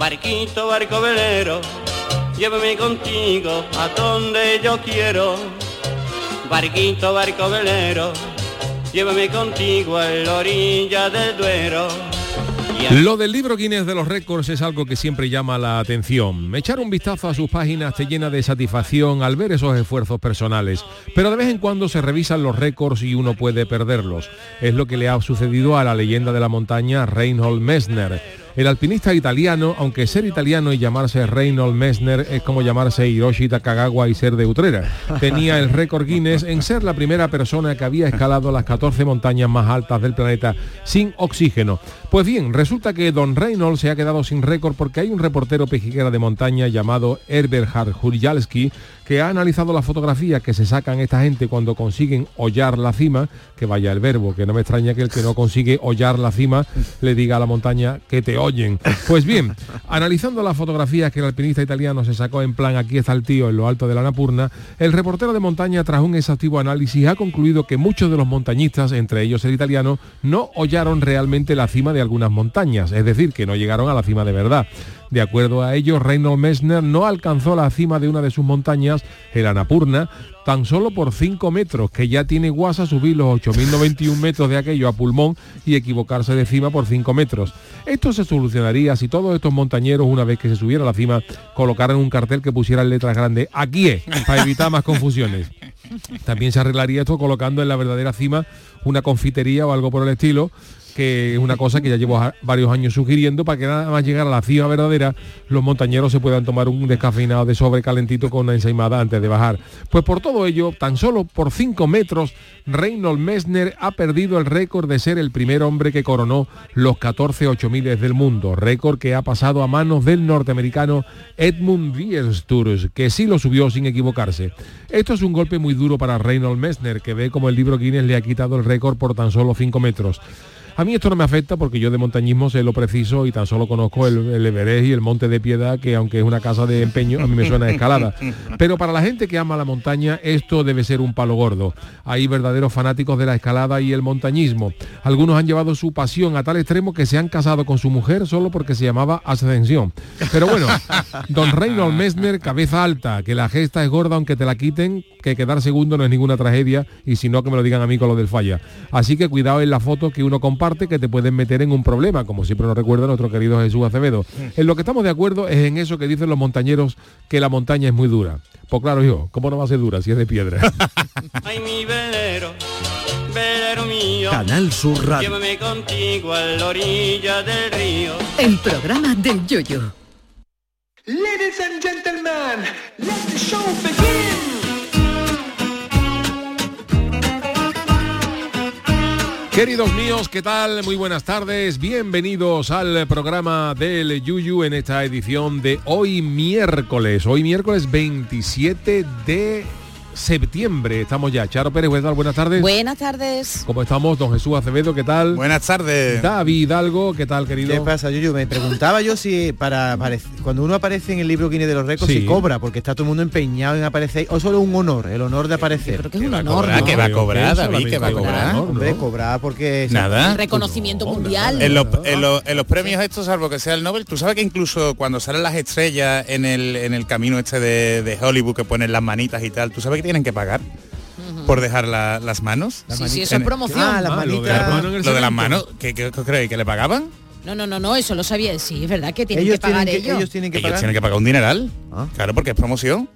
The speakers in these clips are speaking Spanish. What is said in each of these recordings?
Barquito, barco velero, llévame contigo a donde yo quiero. Barquito, llévame contigo a la orilla del Duero. Lo del libro Guinness de los récords es algo que siempre llama la atención. Echar un vistazo a sus páginas te llena de satisfacción al ver esos esfuerzos personales, pero de vez en cuando se revisan los récords y uno puede perderlos. Es lo que le ha sucedido a la leyenda de la montaña Reinhold Messner. El alpinista italiano, aunque ser italiano y llamarse Reinhold Messner es como llamarse Hiroshi Takagawa y ser de Utrera, tenía el récord Guinness en ser la primera persona que había escalado las 14 montañas más altas del planeta sin oxígeno. Pues bien, resulta que Don Reinhold se ha quedado sin récord porque hay un reportero pejiguera de montaña llamado Herberhard Hurjalski que ha analizado las fotografías que se sacan esta gente cuando consiguen hollar la cima, que vaya el verbo, que no me extraña que el que no consigue hollar la cima le diga a la montaña que te oyen. Pues bien, analizando las fotografías que el alpinista italiano se sacó en plan aquí está el tío en lo alto de la Napurna, el reportero de montaña tras un exhaustivo análisis ha concluido que muchos de los montañistas, entre ellos el italiano, no hollaron realmente la cima de algunas montañas, es decir, que no llegaron a la cima de verdad. De acuerdo a ello, Reinhold Messner no alcanzó la cima de una de sus montañas, el Anapurna, tan solo por 5 metros, que ya tiene guasa subir los 8.091 metros de aquello a pulmón y equivocarse de cima por 5 metros. Esto se solucionaría si todos estos montañeros, una vez que se subiera a la cima, colocaran un cartel que pusiera en letras grandes, aquí es, para evitar más confusiones. También se arreglaría esto colocando en la verdadera cima una confitería o algo por el estilo, que es una cosa que ya llevo varios años sugiriendo para que nada más llegar a la cima verdadera los montañeros se puedan tomar un descafeinado de sobre calentito con una ensaimada antes de bajar. Pues por todo ello, tan solo por 5 metros, Reynold Messner ha perdido el récord de ser el primer hombre que coronó los 14 8000 del mundo, récord que ha pasado a manos del norteamericano Edmund Wiersturz, que sí lo subió sin equivocarse. Esto es un golpe muy duro para Reynold Messner, que ve como el libro Guinness le ha quitado el récord por tan solo 5 metros. A mí esto no me afecta porque yo de montañismo sé lo preciso y tan solo conozco el, Everest y el Monte de Piedad, que aunque es una casa de empeño, a mí me suena a escalada. Pero para la gente que ama la montaña, esto debe ser un palo gordo. Hay verdaderos fanáticos de la escalada y el montañismo. Algunos han llevado su pasión a tal extremo que se han casado con su mujer solo porque se llamaba Ascensión. Pero bueno, don Reynold Messner, cabeza alta, que la gesta es gorda aunque te la quiten, que quedar segundo no es ninguna tragedia y si no que me lo digan a mí con lo del falla. Así que cuidado en la foto que uno comparte que te pueden meter en un problema, como siempre nos recuerda nuestro querido Jesús Acevedo. En lo que estamos de acuerdo es en eso que dicen los montañeros, que la montaña es muy dura. Pues claro, yo, ¿cómo no va a ser dura si es de piedra? Ay, mi velero, velero mío. Canal Sur Radio. Llévame contigo a la orilla del río. El programa del yoyo. Ladies and gentlemen, let the show begin. Queridos míos, ¿qué tal? Muy buenas tardes. Bienvenidos al programa del Yuyu en esta edición de hoy miércoles. Hoy miércoles 27 de septiembre. Estamos ya. Charo Pérez, ¿qué tal? Buenas tardes. Buenas tardes. ¿Cómo estamos? Don Jesús Acevedo, ¿qué tal? Buenas tardes. David Hidalgo, ¿qué tal, querido? ¿Qué pasa, Yuyu? Me preguntaba yo si para cuando uno aparece en el libro Guinness de los récords Sí. si cobra, porque está todo el mundo empeñado en aparecer, o solo un honor, el honor de aparecer. Creo que es un va a honor, cobrar? ¿no? ¿Qué va a cobrar, David? ¿Qué va a cobrar? honor, Hombre, ¿no? cobrar porque... Nada. Un reconocimiento mundial. En los, en los- en los premios estos, salvo que sea el Nobel, tú sabes que incluso cuando salen las estrellas en el, en el camino este de, de Hollywood que ponen las manitas y tal, ¿tú sabes que tienen que pagar por dejar la- las manos? Sí, sí, eso es promoción. Ah, las Ah, lo de la Lo las manos, ¿qué, qué, qué creéis? ¿Que le pagaban? No, no, no, no, eso lo sabía. Sí, es verdad que tienen ellos, que pagar tienen que, ellos. ellos tienen que Ellos pagar. tienen que pagar un dineral. Ah. Claro, porque es promoción.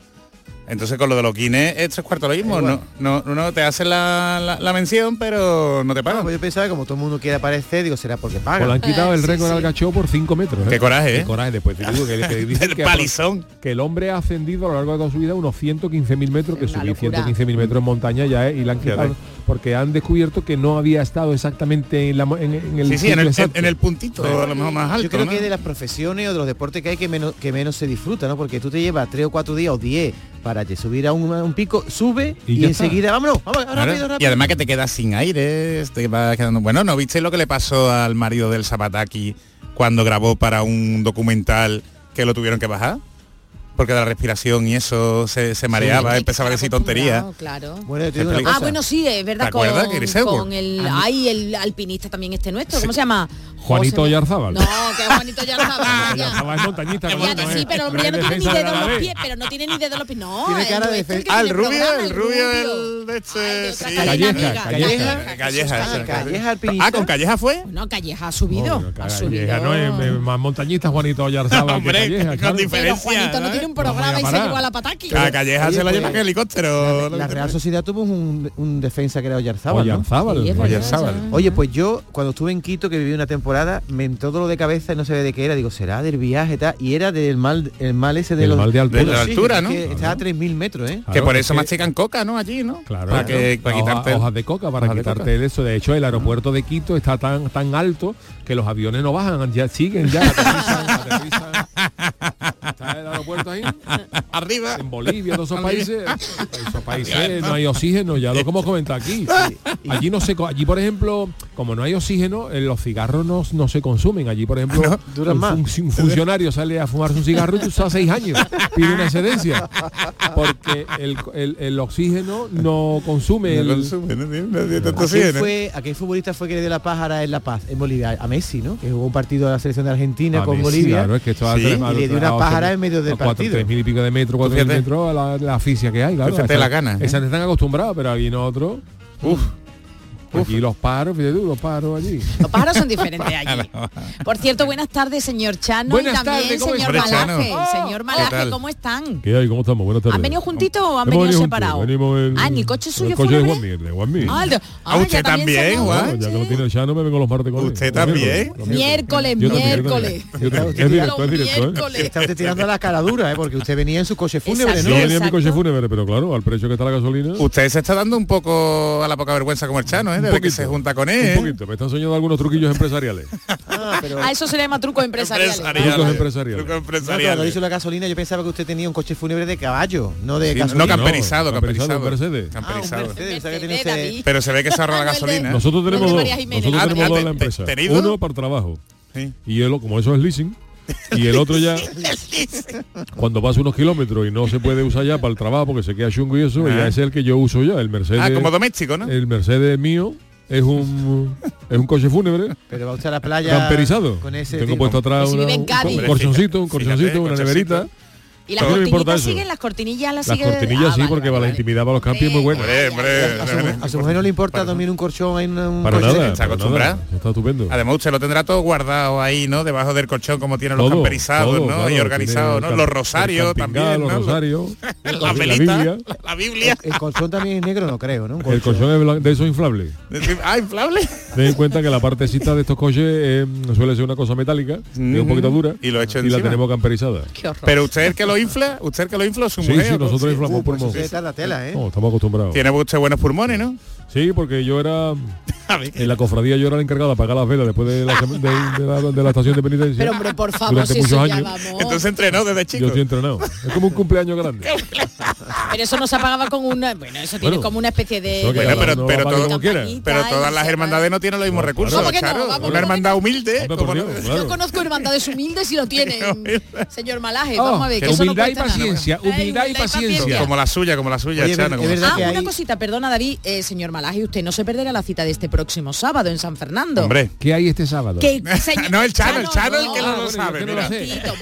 Entonces con lo de los Guinness es tres cuartos lo mismo. No, no, no te hacen la, la- la mención, pero no te No, pagan. pues yo pensaba que como todo el mundo quiere aparecer, digo, será porque paga. Pues le han quitado Eh, el sí, récord sí. al gacho por 5 metros. ¿eh? Qué coraje, ¿eh? Qué coraje. Después te digo que, que dicen El que, palizón. que el hombre ha ascendido a lo largo de toda su vida unos 115.000 metros, que subir locura. 115.000 metros en montaña ya es, y le han quitado. Porque han descubierto que no había estado exactamente en, la en- en el Sí, sí, en el, en, exacto. en el puntito, a lo mejor más alto. Yo creo ¿no? que de las profesiones o de los deportes que hay que menos, que menos se disfruta, ¿no? Porque tú te llevas tres o cuatro días o diez para que subir a un, a un pico, sube Y y, ya está. enseguida, vámonos, vámonos, Claro, rápido, rápido. Y además que te quedas sin aire, te vas quedando... Bueno, ¿no viste lo que le pasó al marido del Zapataki cuando grabó para un documental que lo tuvieron que bajar? Porque de la respiración y eso se, se mareaba, Hay empezaba a decir tonterías. Claro. Bueno, yo te digo una Ah, Ah, bueno, sí, es verdad. ¿Te acuerdas, con, el, ay, el alpinista también este nuestro, ¿cómo se llama? Juanito José- Oyarzábal. No, que Juanito Oyarzábal. Ya ya. estaba en montañita. Ya, coño, sí, ¿eh? pero hombre ya no tiene ni defensa de dedos la en los pies, pero no tiene ni dedos en los pies. No, Tiene cara de Ah, el rubio, programa, el rubio, el de este, Ay, de sí. otra cadena Calleja. Calleja. Calleja. Calleja alpinista. Ah, ¿con Calleja fue? No, Calleja ha subido. Calleja, no es más montañista Juanito Oyarzábal que Hombre, Calleja, con diferencia. Juanito no ¿no? tiene un programa y se llevó a la pataki. A Calleja se la lleva en helicóptero. La Real Sociedad tuvo un, un defensa que era Oyarzábal, ¿no? Oyarzábal. Oye, pues yo cuando estuve en Quito, que viví una temporada, me entró todo lo de cabeza y no sabía de qué era. Digo, será del viaje tal. Y era del mal, el mal ese de los... mal de altura. De la Sí, altura, es ¿no? que estaba a 3.000 metros, ¿eh? Que por es eso que- mastican coca, ¿no? Allí, ¿no? Claro, Para, que, para Hoja- quitarte... hojas de coca para quitarte coca. el eso. De hecho, el aeropuerto de Quito está tan tan alto que los aviones no bajan, ya siguen ya. aterrizan, aterrizan. Está el aeropuerto ahí Arriba. en Bolivia, todos esos países, esos países no hay oxígeno, ya lo como comenta aquí. Allí no se, co- allí por ejemplo, como no hay oxígeno, eh, los cigarros no, no se consumen. Allí por ejemplo, no, duran un, más. un funcionario sale a fumarse un cigarro y tú estás seis años, pide una excedencia, porque el, el- el oxígeno no consume. el- No consume, no tiene- no tiene tanto ¿A quién, oxígeno. fue, ¿A qué futbolista fue que le dio la pájara en La Paz, en Bolivia? A Messi, ¿no? Que jugó un partido de la selección de Argentina A con Messi, Bolivia. Claro, es que esto Sí, a- a- y le dio una pájara en medio del cuatro, partido. tres mil y pico de metros, cuatro mil metros, a la, la asfixia que hay, claro. Esa- la gana, ¿eh? Esas están acostumbrados, pero aquí nosotros. Uf. Aquí los paros, fíjate tú, los paros allí. Los pájaros son diferentes allí. Por cierto, buenas tardes, señor Chano. Buenas y también tardes, ¿cómo señor? Malaje. Chano. Señor ¿Qué Malaje? ¿cómo están? ¿Qué hay? ¿Cómo estamos? Buenas tardes. ¿Han venido juntitos o han venido separados? Ah, ¿en el coche suyo el coche de? Juan Mir, de Juan Mir. Ah, Ah, usted también, Juan. ya que lo tiene el Chano, me vengo los martes con él. ¿Usted también? miércoles, Miércoles. Está usted tirando la cara dura, ¿eh? Porque usted venía en su coche fúnebre, Exacto. Yo ¿no? venía en mi coche fúnebre, pero claro, al precio que está la gasolina. Usted se está dando un poco a la poca vergüenza como el Chano, ¿eh? Un Desde que poquito. se junta con Un él. poquito, me están soñando algunos truquillos empresariales. Ah, pero... A eso se le llama trucos empresariales. Trucos empresariales. Trucos No, cuando hizo la gasolina yo pensaba que usted tenía un coche fúnebre de caballo, no de Sí, gasolina. no camperizado, No, camperizado, camperizado. Mercedes. Ah, un Camperizado. Mercedes, o sea que tiene Mercedes, usted- David. Pero se ve que se ahorra la de- gasolina. Nosotros tenemos dos. Nosotros Ah, tenemos ah, dos en la empresa. ¿tenido? Uno para trabajo. Sí. Y el, como eso es leasing, y el otro ya, cuando pasa unos kilómetros y no se puede usar ya para el trabajo porque se queda chungo y eso, Ah. ya es el que yo uso ya, el Mercedes. Ah, como doméstico, ¿no? El Mercedes mío es un es un coche fúnebre Pero va usted a la playa camperizado. con ese Tengo tipo. puesto atrás si una- un, Cádiz. un corchoncito, un ¿Y las cortinillas siguen? ¿Las cortinillas las, las cortinillas ah, sí, porque vale, la intimidad para los cambios es muy buena. A, su, a mujer no le importa dormir un colchón en un para. Nada, está acostumbrada. Está estupendo. Además usted lo tendrá todo guardado ahí, ¿no? Debajo del colchón como tiene los camperizados, ¿no? Y organizado ¿no? Los rosarios también, ¿no? Los rosarios. la velita, la Biblia. El colchón también es negro, no creo, ¿no? El colchón es de eso inflable. Ah, inflable. Ten en cuenta que la partecita de estos coches eh, suele ser una cosa metálica, es un poquito dura y lo hecho y la tenemos camperizada. Pero usted que lo lo infla, usted que lo infla, su mujer. Sí, sí, nosotros inflamos pulmones. la tela, ¿eh? No, estamos acostumbrados. Tiene usted buenos pulmones, ¿no? Sí, porque yo era... En la cofradía yo era el encargado de apagar las velas después de la, estación de penitencia. Pero hombre, por favor, si eso ya. Entonces entrenó desde chico. Yo estoy entrenado. Es como un cumpleaños grande. pero eso no se apagaba con una... Bueno, eso tiene como una especie de... Pero, todas las hermandades no tienen los mismos recursos. Una hermandad humilde. Hombre, Yo conozco hermandades humildes y lo tienen. señor Malaje, a ver. Que humildad, eso no eh, y paciencia, humildad, y paciencia. Como la suya, como la suya, Chano. Ah, una cosita, perdona David, eh, señor Malaje. Malaje, usted no se perderá la cita de este próximo sábado en San Fernando. Hombre, ¿qué hay este sábado? Que, no, el Chano, el Chano, que no, lo ah, sabe. Mira,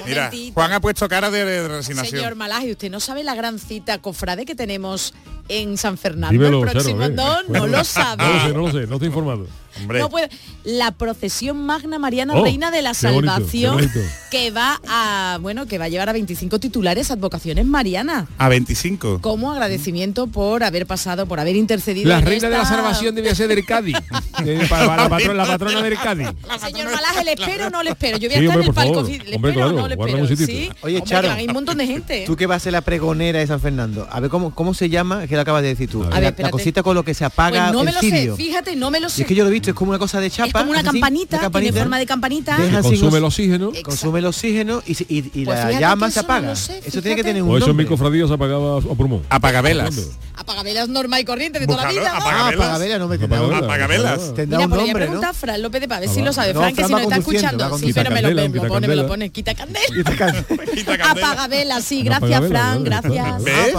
mira, Juan ha puesto cara de, resignación. Señor Malaje, usted no sabe la gran cita cofrade que tenemos en San Fernando el próximo Charo, no lo sabe. No lo sé, no lo sé, no estoy informado. No puede. La procesión Magna Mariana oh, Reina de la Salvación que va a bueno que va a llevar a 25 titulares advocaciones mariana A 25. Como agradecimiento por haber pasado, por haber intercedido. La Reina de la Salvación debía ser del Cádiz. Eh, para, la, patrona, la, patrona, del Cádiz. Señor Malaje, ¿le espero o no le espero? Yo voy a estar en el palco. ¿Le espero o no le espero? ¿Sí? Oye, hay un montón de gente. Tú que vas a ser la pregonera de San Fernando. A ver cómo, cómo se llama que lo acabas de decir tú. A ver, la, la, cosita con lo que se apaga pues no el me lo cirio. Sé, fíjate, no me lo sé. Y es que yo lo he visto, es como una cosa de chapa. Es como una así, campanita, campanita, tiene forma de campanita. Deja consume el oxígeno. Exacto. Consume el oxígeno y, y, y pues la llama se apaga. No sé, eso tiene que tener un O eso en mi cofradía se apagaba a pulmón. Apagabelas. Apagabelas normal y corriente de toda la vida. Apagabelas, no me Apagabelas. Tendrá un nombre. Fran López de Pavés, ah, si lo sabe. Fran, que si no está escuchando. Sí, pero me lo pone, me lo pone. Quita candela. Apaga velas, sí. Gracias, Fran. Gracias. ¿Ves?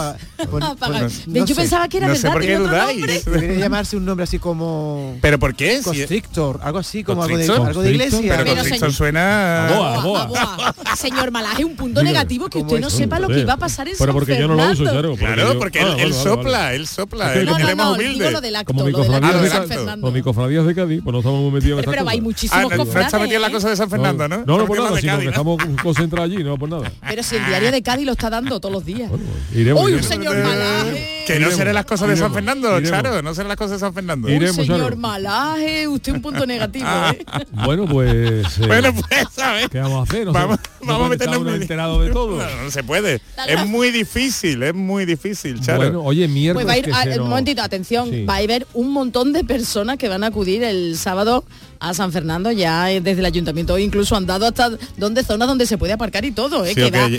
Apaga yo sé. pensaba que era no verdad. Sé por qué. Debería llamarse un nombre así como. ¿Pero por qué? Constrictor, algo así, como algo de, algo de iglesia. Pero constrictor suena. Boa, boa. Señor Malaje, un punto negativo que usted no sepa lo que iba a pasar en San Pero porque yo no lo uso, claro. Claro, porque ah, él sopla, él sopla. No, no, no, digo lo del acto, lo de San Fernando. Como mi cofradías de Cádiz, pues no estamos muy metidos Pero hay muchísimos ah, cofrades. la cosa de San Fernando, ¿no? No, por nada, sino que estamos concentrados allí, no por nada. Pero si el diario de Cádiz lo está dando todos los días. Uy, iremos. señor Malaje. Que no serán las cosas de San Fernando, iremos. Charo, no serán las cosas de San Fernando. Un señor malaje, usted un punto negativo, ah. ¿eh? Pues, ¿eh? Bueno, pues... Bueno, pues, ¿sabes? ¿Qué vamos a hacer? No vamos, vamos a meternos enterado de todo. No, se puede. Es muy difícil, es muy difícil, Charo. Oye, mierda, pues va a ir, que a. Un momentito, atención. Va a haber un montón de personas que van a acudir el sábado a San Fernando ya desde el ayuntamiento incluso han dado hasta donde zonas donde se puede aparcar y todo ¿eh?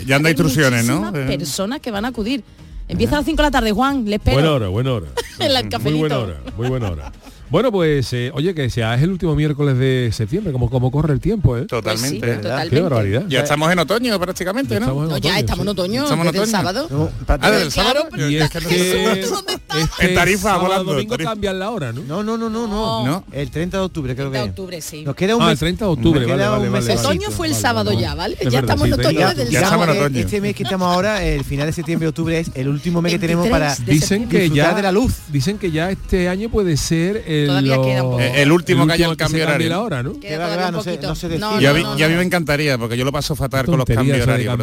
ya anda instrucciones no eh. personas que van a acudir Empieza a las 5 de la tarde, Juan, le espero. Buena hora, buena hora. en el cafecito. Muy buena hora, muy buena hora. Bueno, pues eh, oye, que sea es el último miércoles de septiembre, como, como corre el tiempo, ¿eh? Pues totalmente. Pues sí, barbaridad. Ya estamos en otoño prácticamente, ¿no? Ya estamos en otoño, sábado. No, ah, y es este en tarifa volando. domingo cambian la hora, ¿no? No, no, no, no, no. El 30 de octubre creo 30 que. 30 de octubre, sí. Nos queda un mes. Ah, el 30 de octubre, vale, vale, vale, Otoño fue el sábado ya, ¿vale? ya estamos en ¿eh? otoño del sábado. Este mes que estamos ahora, el final de septiembre, octubre es el último mes que tenemos para dicen que ya de la luz. Dicen que ya este año puede ser el, Todavía queda eh, el, último que haya el cambio horario. Ahora, ¿no? Queda y, a mí, me encantaría, porque yo lo paso fatal con los cambios horarios.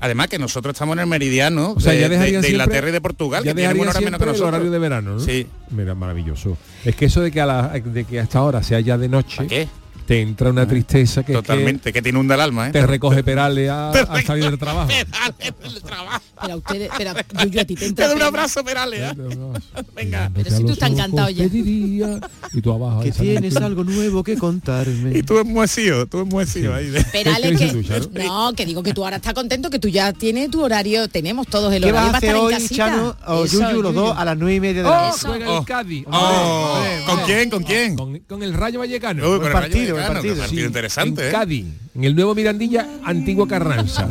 Además que nosotros estamos en el meridiano o sea, de, Inglaterra y de Portugal, ya que una menos que nosotros. Horario de verano, ¿no? Sí. Mira, maravilloso. Es que eso de que a, la, de que hasta ahora sea ya de noche. ¿Para qué? te entra una tristeza que totalmente que, que, te inunda el alma ¿eh? te recoge Perales a, a salir del trabajo. pero a usted pero yo, a ti te entra ¿eh? un abrazo Perales venga. Pero si tú estás encantado ya. y tú abajo que tienes algo nuevo que contarme. Y tú es muecío tú es muecío sí. ¿eh? que, no que digo que tú ahora estás contento que tú ya tienes tu horario tenemos todos el horario vas a hacer hoy Chano o Yuyu, los dos a las nueve y media de la oh, noche. Oh. Oh. con quién con quién con el Rayo Vallecano. Partido partido. partido Sí, interesante, en ¿eh? Cádiz, En el nuevo Mirandilla, antiguo Carranza.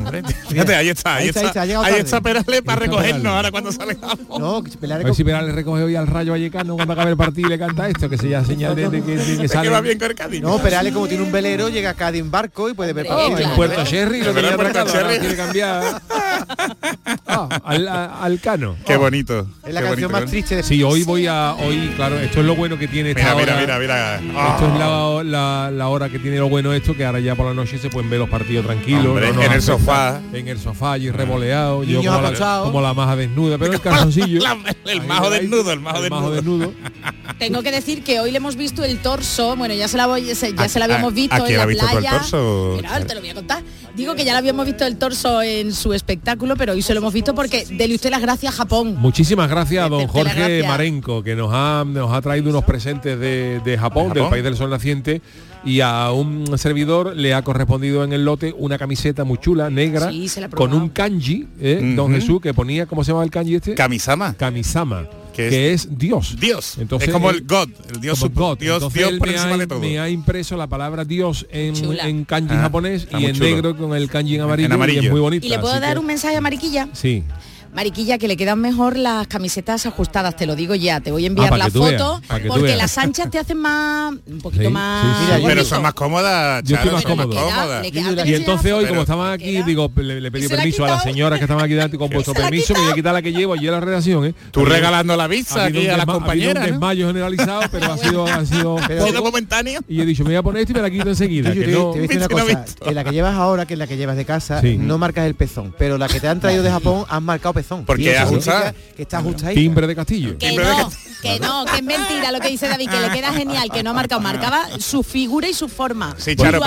Fíjate, ahí está, ahí, Ahí está, ahí está, ahí está Perales para recogernos Perales. ahora cuando sale No, Perales A ver si Perales recoge hoy al Rayo Vallecano cuando acabe el partido y le canta esto, que se ya señal de, de que, de que Es sale. que va bien con el Cádiz. No, Perales como tiene un velero, llega a Cádiz en barco y puede ver partidos. en Puerto Sherry lo tenía Sherry. quiere cambiar Ah, al, al Cano. Qué bonito. Es la qué canción bonito, más triste de Sí, hoy voy a. Hoy, claro, esto es lo bueno que tiene esta Mira, mira, hora. mira, mira. Esto es Ah. la, la- la hora que tiene lo bueno esto, que ahora ya por la noche se pueden ver los partidos tranquilos. Hombre, no nos en el sofá. En el sofá, allí revoleado, yo como la, acostados. como la maja desnuda, pero el calzoncillo. La- el Ahí, majo ahí, desnudo, el majo el desnudo. majo desnudo. Tengo que decir que hoy le hemos visto el torso, bueno, ya se la voy, se- ya ¿A- se la habíamos a- visto a en la visto el playa. torso, Mira, Charo? te lo voy a contar. Digo que ya la habíamos visto el torso en su espectáculo, pero hoy se lo hemos visto porque dele usted las gracias a Japón. Muchísimas gracias a don Jorge gracias. Marenco, que nos ha, nos ha traído unos presentes de, de Japón, ¿De del país del sol naciente, y a un servidor le ha correspondido en el lote una camiseta muy chula, negra, Sí, se la he con un kanji, ¿eh? don. Jesús, que ponía, ¿cómo se llama el kanji este? Kamisama. Kamisama, Que que es- Dios. Dios. Entonces, es como el God, el Dios, como sup- God. Dios, Entonces Dios por me encima ha, de todo. me ha impreso la palabra Dios en, en kanji Ah, japonés y en chulo. negro con el kanji en amarillo, amarillo. y es muy bonito. ¿Y le puedo dar que- un mensaje a Mariquilla? Sí. Mariquilla, que le quedan mejor las camisetas ajustadas, te lo digo ya, te voy a enviar Ah, la foto, veas, porque las anchas te hacen más, un poquito Sí, más... sí, sí. Mira, Pero son más cómodas, Yo estoy más queda- Y entonces hoy, como estaban aquí, queda- digo, le, le pedí la permiso a las señoras que estaban aquí dando con vuestro permiso, me voy a quitar la que llevo allí en la redacción, ¿eh? Tú regalando la habido aquí un a las compañeras, un ¿no? desmayo generalizado, pero ha sido, ha sido momentáneo. Y he dicho, me voy a poner esto y me la quito enseguida. Que no- te a una cosa, la que llevas ahora, que es la que llevas de casa, no marcas el pezón, pero la que te han traído de Japón han marcado Porque es ajustada. Que está ajustadita. Timbre de castillo. Que no, que no, que es mentira lo que dice David, que le queda genial, que no ha marcado, marcaba su figura y su forma. Sí, Tú Charo,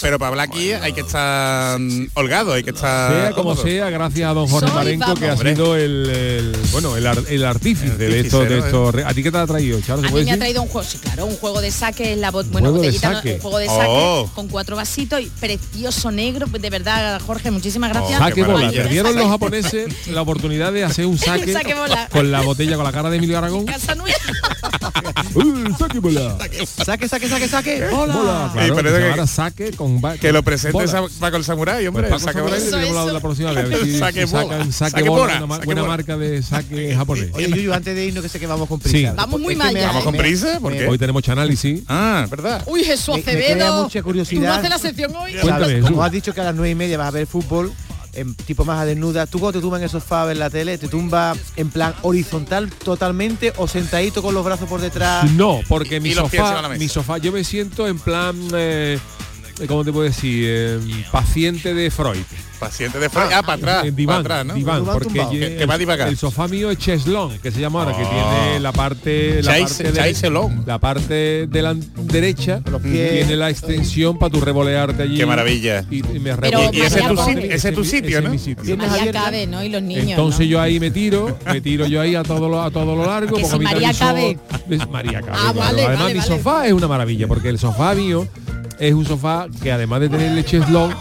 pero, para hablar aquí hay que estar holgado, hay que estar Sea como sea, gracias a don Jorge Marenco, que ha sido el, el- bueno el, ar- el artífice de esto, de esto. ¿A ti qué te ha traído, Charo? ¿Se A mí me ha traído un juego, sí, claro, un juego de saque, la bot- bueno, botellita, un juego de saque Oh. con cuatro vasitos y precioso negro, de verdad, Jorge, muchísimas gracias. Oh, Saque bola. Perdieron los japoneses la oportunidad de hacer un saque, Saque bola. con la botella con la cara de Emilio Aragón. Casa nueva. ¡Uh, saque bola! Saque, saque, saque, saque. ¡Hola! Bola, claro, pero que eso que- saque con Que lo presente bola. Paco el Samurai, hombre. Pues saque bola. la, eso. la próxima vez. si- Saque si bola. sacan saque, Saque bola, bola, saque buena bola. marca de saque japonés. Oye, Yuyu, antes de irnos que sé que vamos con Sí. prisa. Vamos muy mal ¿Vamos con prisa? ¿Por me- qué? Hoy tenemos análisis. Ah, ¿verdad? Uy, Jesús Acevedo. mucha Tú curiosidad. no haces la sección hoy. Cuéntame. Como has dicho que a las nueve y media vas a ver fútbol, en tipo más a desnuda, ¿tú cuando te tumbas en el sofá ver la tele, te tumba en plan horizontal totalmente o sentadito con los brazos por detrás? No, porque mi sofá, mi sofá, yo me siento en plan, eh, ¿cómo te puedo decir? Eh, paciente de Freud. Paciente de Freud. Ah, para atrás. En diván, para atrás, ¿no? diván, Diván porque Que- que va el- divagar. El sofá mío es cheslón, que se llama ahora, que Oh. tiene la parte, la Chais- parte, de- la parte de la derecha Los pies. tiene la extensión para tu revolearte allí. Qué maravilla. Y, y me Pero. Y ese es tu sit- ese es tu sitio, ese ¿no? mi sitio. Tienes María abierta. cabe, ¿no? Y los niños. Entonces ¿no? yo ahí me tiro, me tiro yo ahí a todo lo, a todo lo largo. Que si María cabe. Es María cabe. Ah, claro. vale, Además vale, mi vale. sofá es una maravilla, porque el sofá mío es un sofá que además de tener el cheslón,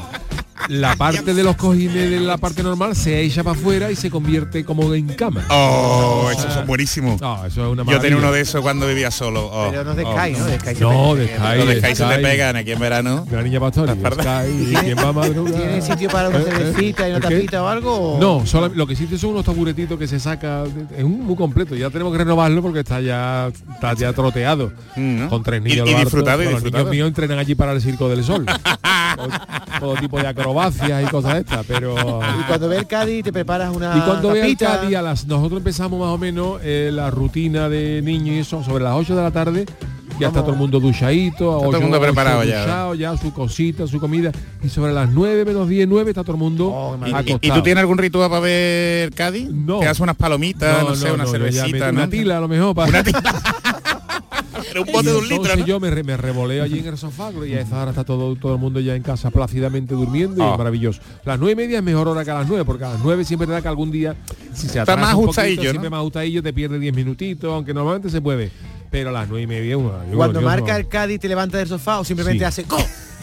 la parte de los cojines de la parte normal se echa para afuera y se convierte como en cama. Oh, esos son buenísimos. No, eso es una Yo tenía uno de esos cuando vivía solo. Oh, Pero no de oh. Sky, ¿no? De Sky No, de que- Sky. Los de Sky se te pegan aquí en verano. La niña pardas. Sky, y quien va a madrugar. ¿Tiene sitio para una Eh, eh, cervecita y una tapita o algo? o- No, solo, lo que existe son unos taburetitos que se saca, es un muy completo, ya tenemos que renovarlo porque está ya está ya troteado. Mm, ¿no? Con tres Y- niños. y harto. disfrutado, y Los disfrutado. niños míos entrenan allí para el Circo del Sol. todo, todo tipo de acrobacias y cosas estas, pero... Y cuando ve el Cádiz te preparas una Y cuando vea el. Cádiz, a las, nosotros empezamos más o menos eh, la rutina de niños y eso, sobre las 8 de la tarde, ya está todo el mundo duchadito, a todo el mundo ocho preparado ya. duchado, ya su cosita, su comida, y sobre las 9 menos 10, 9 está todo el mundo Oh, qué ¿Y, y- acostado. y tú tienes algún ritual para ver Cádiz? No. ¿Te das unas palomitas, no, sé, una yo ya cervecita, ¿no? Una tila a lo mejor para... Una tila. Pero un bote de un litro, ¿no? yo me, re- me revoleo allí en el sofá y a esa hora está todo, todo el mundo ya en casa plácidamente durmiendo y Ah. es maravilloso. Las nueve y media es mejor hora que a las nueve, porque a las nueve siempre te da que algún día, si se Está atrasa más un poquito, ¿no? siempre más ajustadillo, te pierde diez minutitos, aunque normalmente se puede. Pero a las nueve y media una. Cuando marca el Cádiz te levantas del sofá o simplemente Sí. hace ¡go!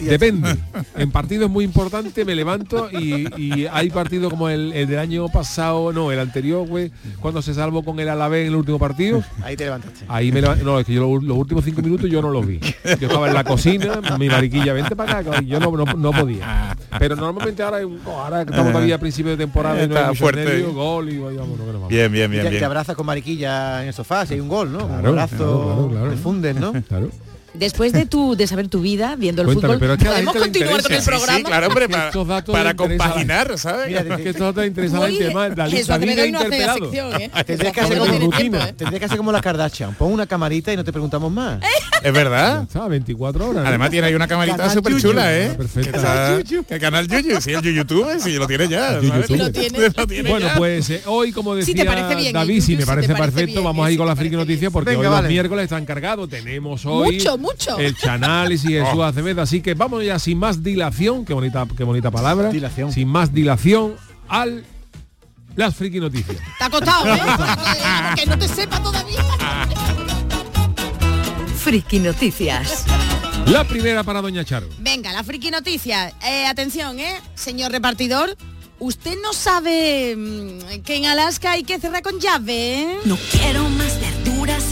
Depende. En partidos muy importantes me levanto y, y hay partidos como el, el del año pasado, no, el anterior, güey, cuando se salvó con el Alavés en el último partido. Ahí te levantaste. Ahí me levanto. No, es que yo lo- los últimos cinco minutos yo no los vi. Yo estaba en la cocina, mi mariquilla, vente para acá, yo no, no, no podía. Pero normalmente ahora, ahora que estamos todavía a principio de temporada y no hay fuerte. nervio, gol y vamos, no, que nos vamos. Bien, bien, Y bien, te, te bien. abrazas con mariquilla en el sofá, si hay un gol, ¿no? Claro, un abrazo, claro, claro, te ¿no? Claro. Después de tu de saber tu vida viendo el Cuéntame, fútbol, pero es que a la podemos continuar con el programa. Sí, claro, hombre, para, la- compaginar, ¿sabes? Mira, Es que esto te interesa a la Uy, gente más. David, Jesús David Acevedo hoy no hace interpelado. sección, ¿eh? Tendrías que hacer como que hacer como la Kardashian. Pon una camarita y no te preguntamos más. Es verdad. Está, 24 horas. ¿no? Además tiene ahí una camarita súper chula, ¿eh? Perfecta. Que canal Yuyu, sí, el YouTube, sí, lo tiene ya. El ¿sabes? YouTube. Lo tiene. Lo tiene Bueno, ya. pues eh, hoy, como decía David, el si me parece perfecto, vamos a ir con la friki noticia porque hoy los miércoles están cargados. Tenemos hoy Mucho, mucho. el chanálisis y Jesús Acevedo. Así que vamos ya sin más dilación, qué bonita, qué bonita palabra. Dilación. Sin más dilación al las friki noticias. Te ha costado, ¿eh? que no te sepa todavía. Friki Noticias. La primera para Doña Charo. Venga, la friki noticia. Eh, atención, ¿eh? Señor repartidor, ¿usted no sabe mm, que en Alaska hay que cerrar con llave? eh? No quiero más verduras.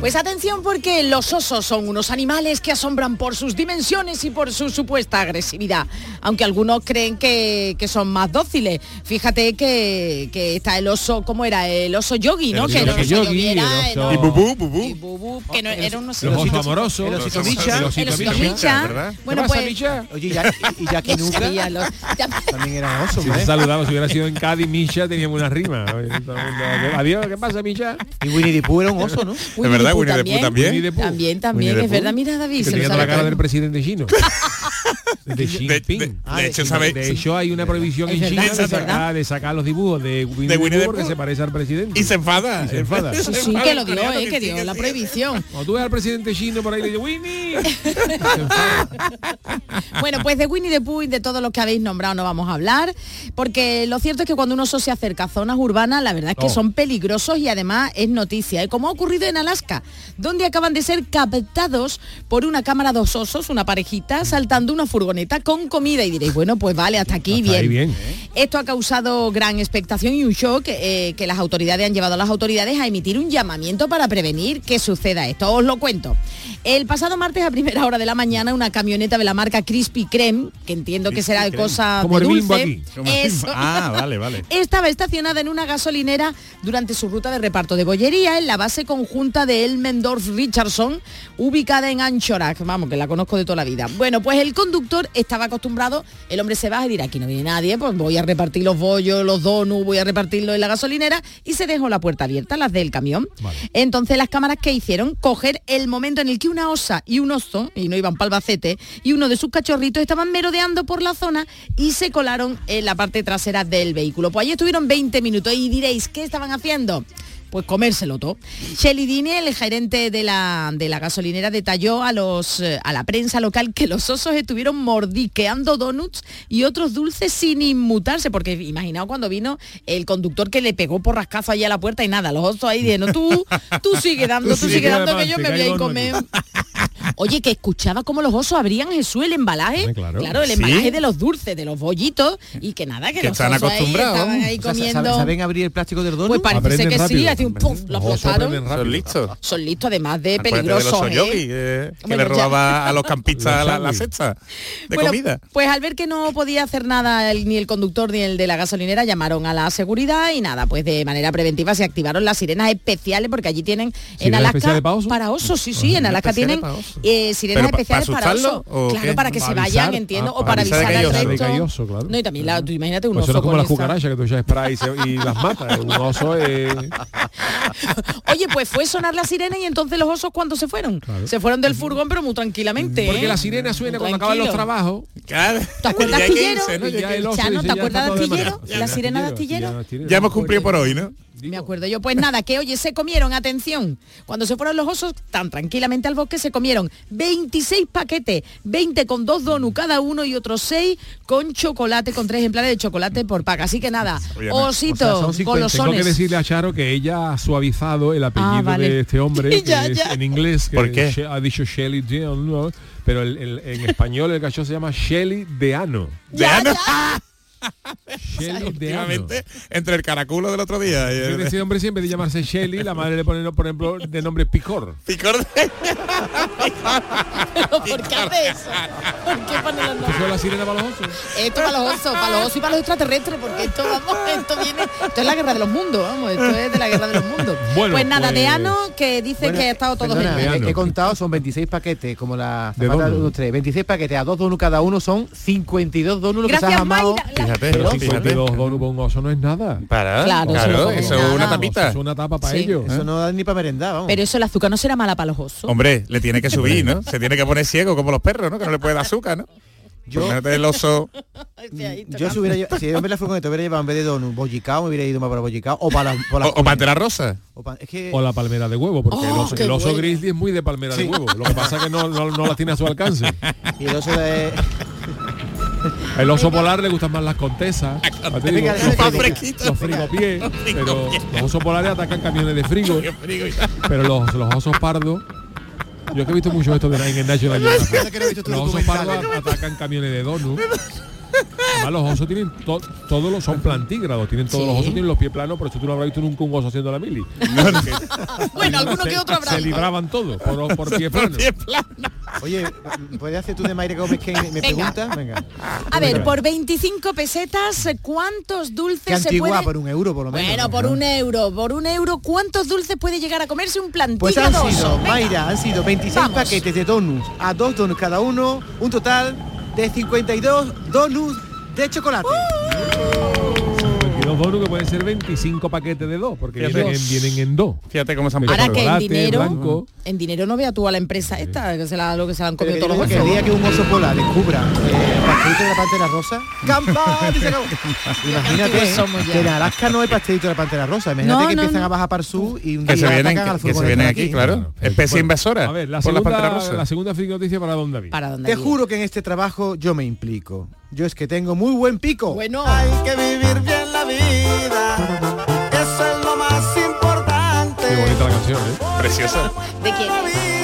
Pues atención porque los osos son unos animales que asombran por sus dimensiones y por su supuesta agresividad, aunque algunos creen que, que son más dóciles. Fíjate que, que está el oso, ¿cómo era? El oso yogi, ¿no? El que el oso oso yogi, yogi era el oso- Y bubú, bubú. y Bubú, que no, era un oso. oso amoroso. el osito Los- Micha. El osito El osito Micha. Micha. ¿verdad? Bueno, ¿Qué pasa, pues... Oye, y ya- y Jackie ¿Qué Nuca sería los- ya- también era oso, Si hombre. saludaba, si hubiera sido en Cádiz, Misha, teníamos una rima. Adiós, ¿qué pasa, Misha? Y Winnie the Pooh era un oso, ¿no? Verdad, Winnie the Pooh también. Winnie the Pooh. También, también, Winnie the es verdad. Mira, David, Que se lo sabe la cara todo. del presidente chino. De Xi de- Jinping. de- Ah, de de- hecho, ¿sabéis? De hecho, hay una prohibición Es en verdad, China es de verdad. sacar, de sacar los dibujos de Winnie, De the Winnie the Pooh porque se parece al presidente. Y se enfada. Y se enfada. Sí, sí, que lo dio, eh, que dio la prohibición. Cuando tú ves al presidente chino por ahí le dices, Winnie. Bueno, pues de Winnie the Pooh y de todos los que habéis nombrado no vamos a hablar, porque lo cierto es que cuando un oso se acerca a zonas urbanas, la verdad es que Oh. son peligrosos y además es noticia, ¿eh? como ha ocurrido en Alaska, donde acaban de ser captados por una cámara dos osos, una parejita, saltando una furgoneta con comida y diréis, bueno, pues vale, hasta aquí Hasta bien. ahí bien. Esto ha causado gran expectación y un shock eh, que las autoridades han llevado a las autoridades a emitir un llamamiento para prevenir que suceda esto. Os lo cuento. El pasado martes a primera hora de la mañana una camioneta de la marca Crispy Creme, que entiendo que será de Creme. cosa Como de el dulce, aquí. Como eso. Ah, vale, vale. estaba estacionada en una gasolinera durante su ruta de reparto de bollería en la base conjunta de Elmendorf Richardson, ubicada en Anchorage, vamos, que la conozco de toda la vida. Bueno, pues el conductor estaba acostumbrado, el hombre se baja y dirá, aquí no viene nadie, pues voy a repartir los bollos, los donuts, voy a repartirlo en la gasolinera y se dejó la puerta abierta, las del camión. Entonces las cámaras que hicieron, coger el momento en el que una osa y un oso, y no iban para Albacete, y uno de sus cachorritos estaban merodeando por la zona y se colaron en la parte trasera del vehículo. Pues allí estuvieron 20 minutos y diréis, ¿qué estaban haciendo? Pues comérselo todo. Shelly Dini, el gerente de la, de la gasolinera, detalló a, los, eh, a la prensa local que los osos estuvieron mordiqueando donuts y otros dulces sin inmutarse, porque imaginaos cuando vino el conductor que le pegó por rascazo allá a la puerta y nada, los osos ahí diciendo, tú, tú sigue dando, tú, Tú sigue sigue dando que yo me voy a ir comer. Oye, que escuchaba cómo los osos abrían Jesús el embalaje. Claro. el ¿Sí? embalaje de los dulces, de los bollitos, y que nada, que, Que los están osos ahí acostumbrados, ahí O sea, comiendo. ¿saben, abrir el plástico del donut? Pues parece Aprenden que sí, hace un puf, lo Los rápido. Son listos. Son listos, además de peligrosos. ¿eh? yogi, eh, que Bueno, le ya. robaba a los campistas la, la cesta de Bueno, comida. Pues al ver que no podía hacer nada el- ni el conductor ni el de la gasolinera, llamaron a la seguridad y nada, pues de manera preventiva se activaron las sirenas especiales porque allí tienen en ¿Sirenas Alaska para osos? sí, sí, en Alaska tienen. Eh, sirenas ¿Pero pa- especiales para para asustarlo osos. o Claro, qué? para que se vayan, entiendo, ah, o para avisar al oso. Resto. oso, claro. No, y también la, tú imagínate un Pues oso no como con las cucarachas que tú echas spray y, se- y las matas. Un oso es... Oye, pues fue sonar la sirena y entonces los osos cuando se fueron. Se fueron del furgón pero muy tranquilamente. Porque ¿eh? la sirena suena cuando acaban los trabajos. Claro. ¿Te acuerdas astillero? oso ¿te acuerdas de astillero? ¿La sirena de astillero? Ya hemos cumplido por hoy, ¿no? Me acuerdo yo. Pues nada, que oye, se comieron, atención, cuando se fueron los osos tan tranquilamente al bosque, se comieron 26 paquetes, 20 con dos donuts cada uno y otros 6 con chocolate, con tres ejemplares de chocolate por pack. Así que nada, Oye, Ana, osito, o sea, son con los 50. Tengo que decirle a Charo que ella ha suavizado el apellido Ah, vale. de este hombre, que Ya, es ya. en inglés, que ¿Por qué? She- ha dicho Shelly Dion, ¿no? Pero el- el- en español el cacho se llama Shelly de Ano. De ano. Shelly de. Efectivamente, entre el caraculo del otro día. y el- Ese hombre siempre de llamarse Shelly, la madre le pone, por ejemplo, de nombre Picor. Picor de... ¿Pero por qué hace eso? ¿Por qué pone los nombres? ¿Eso es la sirena para los osos? Esto para los osos, para los osos y para los extraterrestres, porque esto, vamos, esto viene, esto es la guerra de los mundos, vamos, esto es de la guerra de los mundos. Bueno, pues nada, pues- de Ano que dice Bueno, que ha estado todo perdona, genial. he, he contado, son 26 paquetes, como la De zapata de donut. unos tres. 26 paquetes a dos donuts cada uno son 52 donuts que se han amado. Mayra. Fíjate, Pero fíjate. 52 donuts para un oso no es nada. Para, Claro, come eso es una tapita. Es una tapa para Sí. ellos. Eso no da ni para merendar, vamos. Pero eso el azúcar no será mala para los osos. Hombre, le tiene que subir, ¿no? Se tiene que poner ciego como los perros, ¿no? Que no le puede dar azúcar, ¿no? Yo- el oso. Yo si hubiera lle- si yo en vez de la furgoneta hubiera llevado en vez de donut bollicao, me hubiera ido más para bollicao o para la, por la O, o pantera rosa. o pa- es que O la palmera de huevo, porque el Oh, oso, qué el oso grizzly es muy de palmera de Sí. huevo. Lo que pasa es que no, no, no la tiene a su alcance. y el oso de El oso polar le gustan más las contesas, los, los frigopiés, pero los osos polares atacan camiones de frigo, pero los, los osos pardos, yo que he visto mucho esto de en el National Geographic, tu los osos pardos atacan camiones de donut. Además los osos tienen to- todos los son plantígrados, tienen todos Sí. los osos tienen los pies planos, por eso tú no habrás visto nunca un oso haciendo la mili. Bueno, alguno se, que otro habrá. se libraban todos por, por pie plano. Oye, ¿puedes hacer tú de Mayra Gómez que me pregunta? Venga. A ver, por 25 pesetas, ¿cuántos dulces se antigua puede...? por un euro por lo menos. Bueno, ¿no? por un euro, por un euro, ¿cuántos dulces puede llegar a comerse un Pues han plantígrado sido. Mayra, han sido 26 Vamos. paquetes de donuts a dos donuts cada uno, un total de 52 donuts de chocolate. 22 donuts que pueden ser 25 paquetes de dos, porque vienen en, vienen en dos. Fíjate cómo se han Ahora que en dinero, blanco. en dinero no vea tú a la empresa esta, que se la, lo que se la han comido todos los que el osos. día que un oso polar descubra eh, pastelito de la pantera rosa, ¡campán! Imagínate que en Alaska no hay pastelito de la pantera rosa. Imagínate No, que no, empiezan no. a bajar para el sur y un Que día se vienen, la que, se vienen aquí, claro. Especie Bueno, invasora. A ver, la por la pantera segunda, rosa. la segunda noticia para dónde vi. ¿Para dónde Te viene? juro que en este trabajo yo me implico. Yo es que tengo muy buen pico. Bueno, que vivir bien la vida. Eso es lo más importante. Qué bonita la canción, ¿eh? Preciosa. ¿de quién?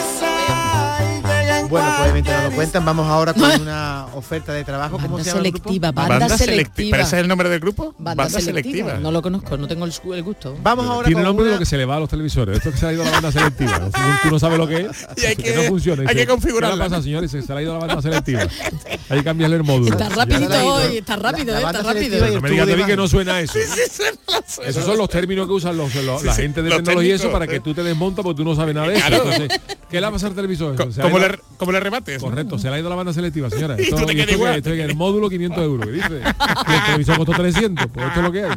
Bueno, pues mientras nos lo cuentan, vamos ahora con una oferta de trabajo. ¿Cómo Banda se llama el grupo? selectiva, banda, selectiva. selectiva. ¿Pero ese es el nombre del grupo? Banda, selectiva. No lo conozco, no tengo el, el gusto. Vamos ahora Tiene con nombre de una- lo que se le va a los televisores. Esto que se ha ido a la banda selectiva. Tú, tú no sabes lo que es. Y hay que, que- no funciona. hay que configurarla. ¿Qué pasa, señores? Se, le ha ido a la banda selectiva. Hay que cambiarle el módulo. Está rapidito hoy, está rápido, la eh, banda está rápido. selectiva No me digas a mí que no suena eso. Esos son los términos que usan los, los- la gente de tecnología y eso para que tú te desmontas porque tú no sabes nada de eso. ¿qué le va a pasar al televisor? Se ha ¿Cómo ido- le? Correcto, se le ha ido la banda selectiva, señora. Y Esto, que- que el módulo 500 euros, ¿qué dice? Y el televisor costó 300, pues esto es lo que hay.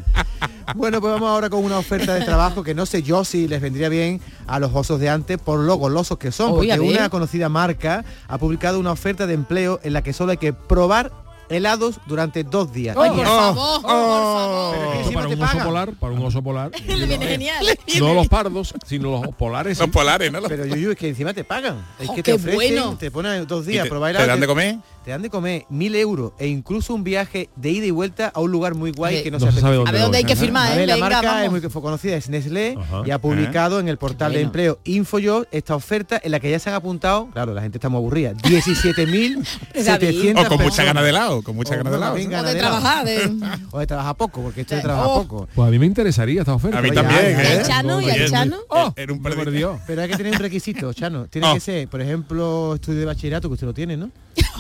Bueno, pues vamos ahora con una oferta de trabajo que no sé yo si les vendría bien a los osos de antes por lo golosos que son, porque una conocida marca ha publicado una oferta de empleo en la que solo hay que probar helados durante dos días. Ay, por Oh, favor, por favor. Pero es que Esto encima para un oso polar, para un oso polar. Le viene genial. No los pardos, sino los polares. sí. Los polares, ¿no? Pero Yuyu, es que encima te pagan. Es Oh, que te ofrecen, bueno. te ponen dos días a probar te dan de comer. Te dan de comer mil euros e incluso un viaje de ida y vuelta a un lugar muy guay Oye, que no, No se sabe especifica. A ver dónde hay que firmar, A ¿eh? ver, la Venga, marca es muy conocida, es Nestlé Ajá. y ha publicado en el portal de empleo InfoJob esta oferta en la que ya se han apuntado, claro, la gente está muy aburrida, 17.700 O con mucha personas. gana de helado, con mucha O gana de venga, O de trabajar, de- O de trabajar poco, porque esto de trabajar Oh. poco. Pues a mí me interesaría esta oferta. A mí también, ay, ¿Y ¿eh? Chano? ¿Y Oye, Chano? Oh, era un perdido. perdió. Pero hay que tener un requisito, Chano. Tiene Oh. que ser, por ejemplo, estudio de bachillerato, que usted lo tiene, ¿no?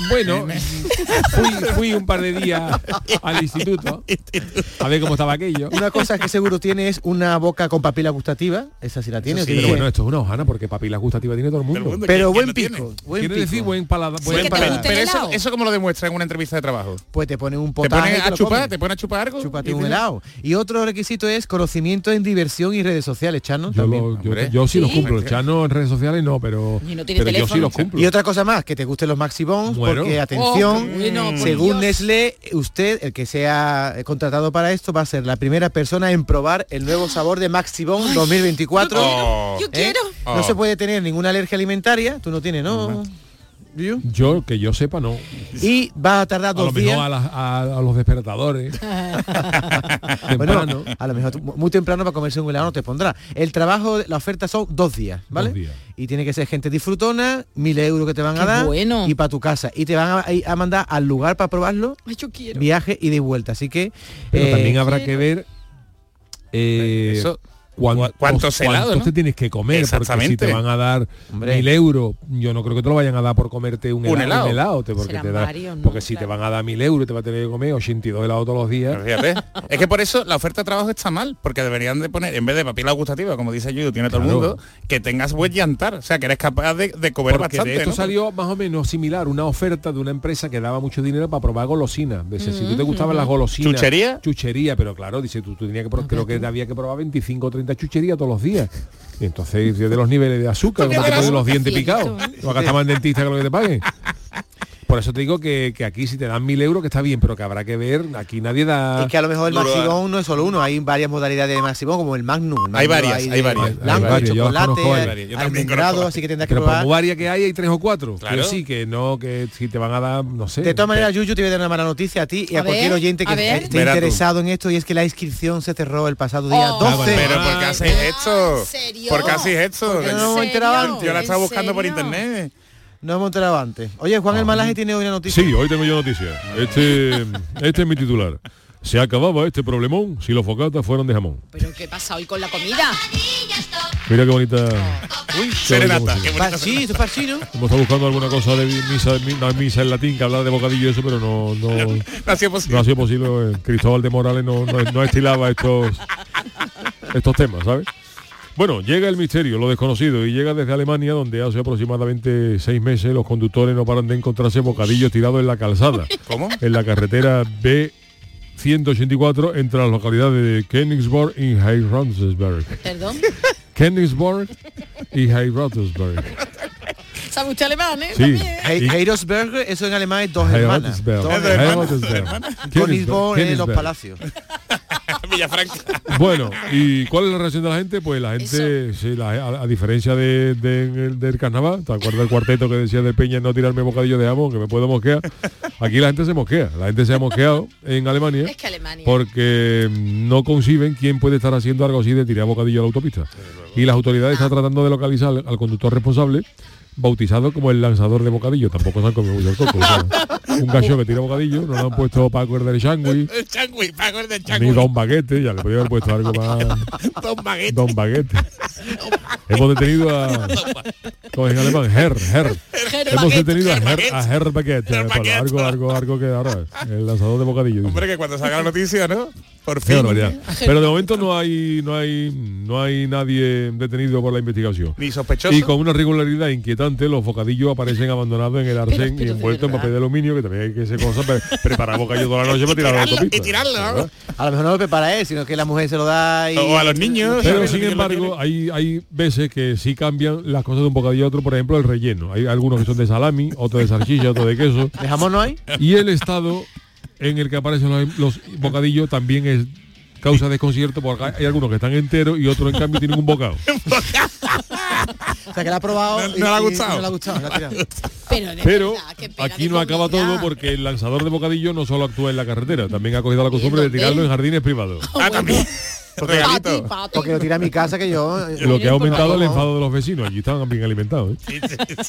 Bueno, fui, fui un par de días al instituto a ver cómo estaba aquello. Una cosa que seguro tiene es una boca con papila gustativa, esa sí la tiene. sí. ¿o Pero bueno, esto es una hojana porque papila gustativa tiene todo el mundo. Pero ¿quién buen pico, buen Quiere pico. decir buen paladar. Buen Pero eso, eso como lo demuestra en una entrevista de trabajo. Pues te ponen un Te potaje ponen te a lo chupar, te ponen a chupar algo. Chúpate un helado. Y otro requisito es conocimiento en diversión y redes sociales, Chano. Yo, también. lo- yo, yo sí los cumplo. Chano en redes sociales no, pero, Y no tiene pero yo sí los cumplo. Y otra cosa más, que te gusten los Maxi Porque atención, bueno, por según Dios. Nestlé, usted, el que sea contratado para esto, va a ser la primera persona en probar el nuevo sabor de Maxi Bone 2024. Oh. Yo ¿eh? quiero. No Oh. se puede tener ninguna alergia alimentaria, tú no tienes, ¿no? Yo, que yo sepa, no. Y va a tardar A dos lo días. mejor a, las- a- a los despertadores. Bueno, a lo mejor tú- muy temprano para comerse un helado no te pondrá. El trabajo, la oferta son dos días, ¿vale? Dos días. Y tiene que ser gente disfrutona, mil euros que te van a dar bueno. y para tu casa. Y te van a, a mandar al lugar para probarlo, Ay, yo quiero. viaje y de vuelta. Así que Pero eh, también habrá que ver eh, Eso- cuántos, cuántos helados, cuántos ¿no? te tienes que comer, porque si Exactamente. te van a dar Hombre. mil euros, yo no creo que te lo vayan a dar por comerte un Un helado. helado. te- porque Serán te da- varios, ¿no? porque si te van a dar mil euros, te va a tener que comer 82 helados todos los días. Es que por eso la oferta de trabajo está mal, porque deberían de poner, en vez de papila gustativa, como dice yo, tiene todo el Claro. mundo, que tengas buen llantar, o sea, que eres capaz de, de comer Porque bastante. de esto ¿no? salió más o menos similar una oferta de una empresa que daba mucho dinero para probar golosinas. Dice, si tú te gustaban las golosinas. ¿Chuchería? Chuchería, pero claro, dice, tú, tú tenías que, creo que había que probar 25 o 30 chucherías todos los días. Y entonces de los niveles de azúcar, como te ponen los dientes picados. No más en dentista que lo que te paguen. Por eso te digo que, que aquí si te dan mil euros, que está bien, pero que habrá que ver, aquí nadie da... es que a lo mejor el maximón no es solo uno, hay varias modalidades de maximón, como el magnum. El Hay Magnum varias, hay varias. Hay Blanco, varias, chocolate, hay varias. Yo también almendrado, así que tendrás que Pero por probar. muy varias que hay, hay tres o cuatro. Claro. Que sí, que no, que si te van a dar, no sé. De todas maneras, Yuyu, te voy a dar una mala noticia a ti y a, A cualquier oyente que esté interesado en esto y es que la inscripción se cerró el pasado día Oh. 12. Ah, bueno, Pero ¿por qué Ah, hacéis esto? ¿en serio? ¿Por qué hacéis esto? No enterado serio? antes. Yo la estaba ¿En buscando por internet. No hemos enterado antes. Oye, Juan el Malaje tiene hoy una noticia. Sí, hoy tengo yo noticias. Este, este es mi titular. Se acababa este problemón si los focatas fueron de jamón. ¿Pero qué pasa hoy con la comida? Mira qué bonita. Uy, serenata. qué bonita esto es ¿no? Hemos estado buscando alguna cosa de misa, una misa en latín que habla de bocadillo y eso, pero no, no, No ha sido no posible. ha sido posible. eh, Cristóbal de Morales no, no, no estilaba estos, estos temas, ¿sabes? Bueno, llega el misterio, lo desconocido, y llega desde Alemania, donde hace aproximadamente seis meses los conductores no paran de encontrarse bocadillos tirados en la calzada. ¿Cómo? En la carretera B184 entre las localidades de Königsborg y Heiratsberg. Perdón. Königsborg y Heiratsberg. ¿Sabe usted alemán, eh? Sí. He- eso en alemán es dos hermanas. Dos hermanas. En los palacios. Villafranca. Bueno, ¿y cuál es la reacción de la gente? Pues la gente, sí, la- a, a diferencia de, de- del carnaval, ¿te acuerdas del cuarteto que decía de Peña no tirarme bocadillo de jamón, que me puedo mosquear? Aquí la gente se mosquea, la gente se ha mosqueado en Alemania Es que Alemania. porque no conciben quién puede estar haciendo algo así de tirar bocadillo a la autopista. Y las autoridades están tratando de localizar al, al conductor responsable bautizado como el lanzador de bocadillo, tampoco se han comido mucho el coco. o sea, un gallo que tira bocadillo, no le han puesto Paco el del Changui, El changui, Paco el del ni. Don Baguete, ya le podría haber puesto algo más. Don Baguette. Don Baguette. Hemos detenido a. ¿Cómo es en alemán? Herr, Herr. Hemos detenido a Herr a Herr Baguette. Baguette. Algo, algo, algo que ahora. El lanzador de bocadillo. Hombre, que cuando salga la noticia, ¿no? Por fin. Pero de momento no hay, no hay, no hay nadie detenido por la investigación. Ni sospechoso. Y con una regularidad inquietante, los bocadillos aparecen abandonados en el arcén y pero envueltos en papel de aluminio, que también hay que hacer cosas, pre- preparar bocadillo toda la noche para tirar a la tirarlo, autopista. y tirarlo, ¿no? A lo mejor no lo prepara él, sino que la mujer se lo da y... O a los niños. Pero sin embargo, hay, hay veces que sí cambian las cosas de un bocadillo a otro, por ejemplo, el relleno. Hay algunos que son de salami, otros de salchicha, otros de queso. ¿De jamón no hay? Y el estado en el que aparecen los, los bocadillos también es causa desconcierto porque hay algunos que están enteros y otros en cambio tienen un bocado. O sea, que la ha probado No- y- no le ha y gustado. No le ha gustado, la ha tirado. Pero, de Pero verdad, qué pena aquí de no acaba todo porque el lanzador de bocadillo no solo actúa en la carretera, también ha cogido la costumbre de tirarlo en jardines privados. Ah, también. Regalito. Pati, pati. Porque lo tira a mi casa que yo... Lo que ha aumentado el enfado de los vecinos, allí estaban bien alimentados. ¿eh?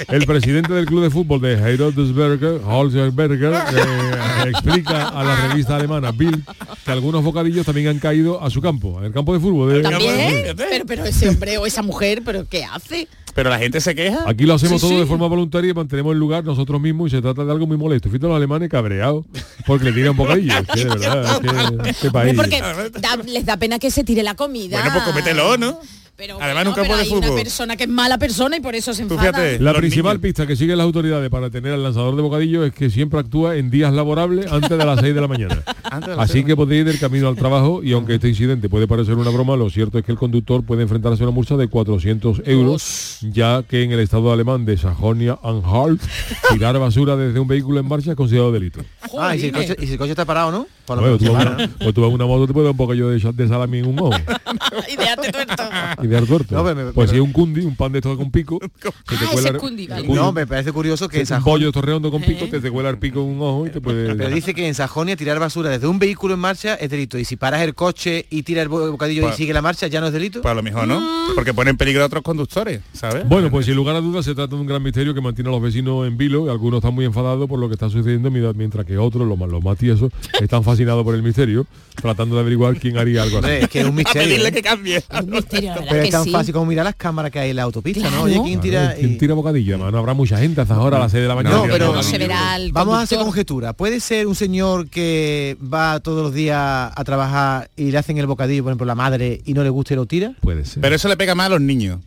El presidente del club de fútbol de Heidelberger, Holzberger, eh, explica a la revista alemana Bild que algunos bocadillos también han caído a su campo, en el campo de fútbol. de- ¿También? Pero, pero ese hombre o esa mujer, ¿pero qué hace? Pero la gente se queja. Aquí lo hacemos Sí, todo sí. de forma voluntaria y mantenemos el lugar nosotros mismos y se trata de algo muy molesto. Fíjate los alemanes cabreados porque le tiran bocadillos. Es que de verdad, es que- qué país. Porque da- les da pena que se tire la comida. Bueno, pues cómetelo, ¿no? Pero, Además, bueno, nunca pero puede hay una persona que es mala persona y por eso se enfada. fíjate. La principal niños. pista que siguen las autoridades para tener al lanzador de bocadillo es que siempre actúa en días laborables antes de las 6 de la mañana. Así que podría ir del camino al trabajo y aunque este incidente puede parecer una broma, lo cierto es que el conductor puede enfrentarse a una multa de 400 euros, ya que en el estado alemán de Sajonia-Anhalt tirar basura desde un vehículo en marcha es considerado delito. Ah, y si, el coche, y si el coche está parado, ¿no? Por lo Bueno, tú, vas una, o tú vas a una moto te puede dar un poco yo de, de salami en un ojo y déjate tuerto. y de tuerto. No, me- pues si es un cundi, un pan de estos con pico, que te Ah, ese cuela es cundi, vale. cundi. No, me parece curioso que en un Sajonia, pollo estos redondo con pico, te, te cuela el pico un ojo y te puede... pero dice que en Sajonia tirar basura desde un vehículo en marcha es delito. Y si paras el coche y tiras el bo- bocadillo Pa- y sigue la marcha, ya no es delito. Pues a lo mejor no, porque pone en peligro a otros conductores, ¿sabes? Bueno, pues sin lugar a dudas se trata de un gran misterio que mantiene a los vecinos en vilo y algunos están muy enfadados por lo que está sucediendo, mientras que otros, los más, los más tiesos, están fascinados por el misterio, tratando de averiguar quién haría algo así. Hombre, es que es un misterio. pedirle ¿eh? que cambie. Un misterio, la verdad Pero es tan sí. fácil como mirar las cámaras que hay en la autopista, Claro. ¿no? Oye, ¿quién tira? Claro, ¿Quién y- tira bocadillo? Además, no habrá mucha gente hasta ahora a las 6 de la mañana. No, pero- No se verá al Vamos a hacer conjetura. ¿Puede ser un señor que va todos los días a trabajar y le hacen el bocadillo, por ejemplo, la madre y no le gusta y lo tira? Puede ser. Pero eso le pega más a los niños.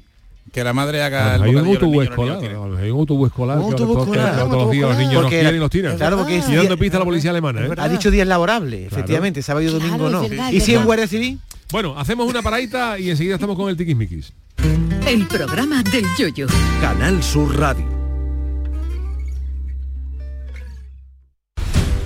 Que la madre haga el hay un autobús escolar, hay un autobús escolar Un autobús escolar. todos los días los niños los era- y los tiran. Claro, porque es Y dando pista a la policía alemana, ¿eh? ha dicho días laborables, efectivamente, sábado y domingo Claro, no. es verdad, ¿Y es si verdad. Guardia Civil? Bueno, hacemos una paradita y enseguida estamos con el tiquismiquis. El programa del yoyo. Canal Sur Radio.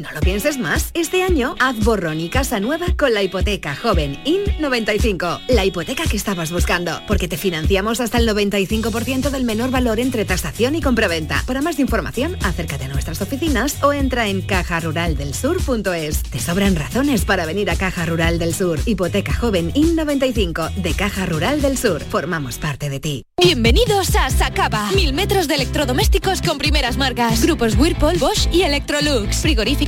No lo pienses más. Este año haz borrón y casa nueva con la hipoteca joven IN95. La hipoteca que estabas buscando. Porque te financiamos hasta el 95% del menor valor entre tasación y compraventa. Para más información, acércate a nuestras oficinas o entra en cajaruraldelsur.es. Te sobran razones para venir a Caja Rural del Sur. Hipoteca joven IN95 de Caja Rural del Sur. Formamos parte de ti. Bienvenidos a Sacaba. Mil metros de electrodomésticos con primeras marcas. Grupos Whirlpool, Bosch y Electrolux. Frigoríficos,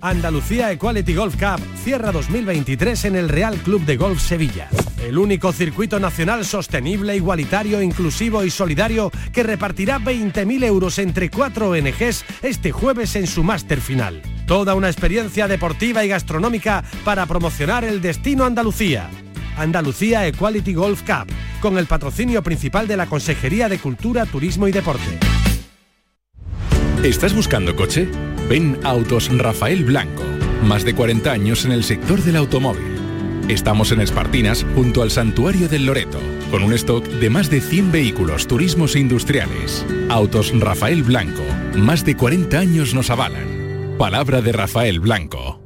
Andalucía Equality Golf Cup cierra 2023 en el Real Club de Golf Sevilla. El único circuito nacional sostenible, igualitario, inclusivo y solidario que repartirá 20.000 euros entre cuatro ONGs este jueves en su máster final. Toda una experiencia deportiva y gastronómica para promocionar el destino Andalucía. Andalucía Equality Golf Cup, con el patrocinio principal de la Consejería de Cultura, Turismo y Deporte. ¿Estás buscando coche? Ven Autos Rafael Blanco. Más de 40 años en el sector del automóvil. Estamos en Espartinas, junto al Santuario del Loreto, con un stock de más de 100 vehículos turismos e industriales. Autos Rafael Blanco. Más de 40 años nos avalan. Palabra de Rafael Blanco.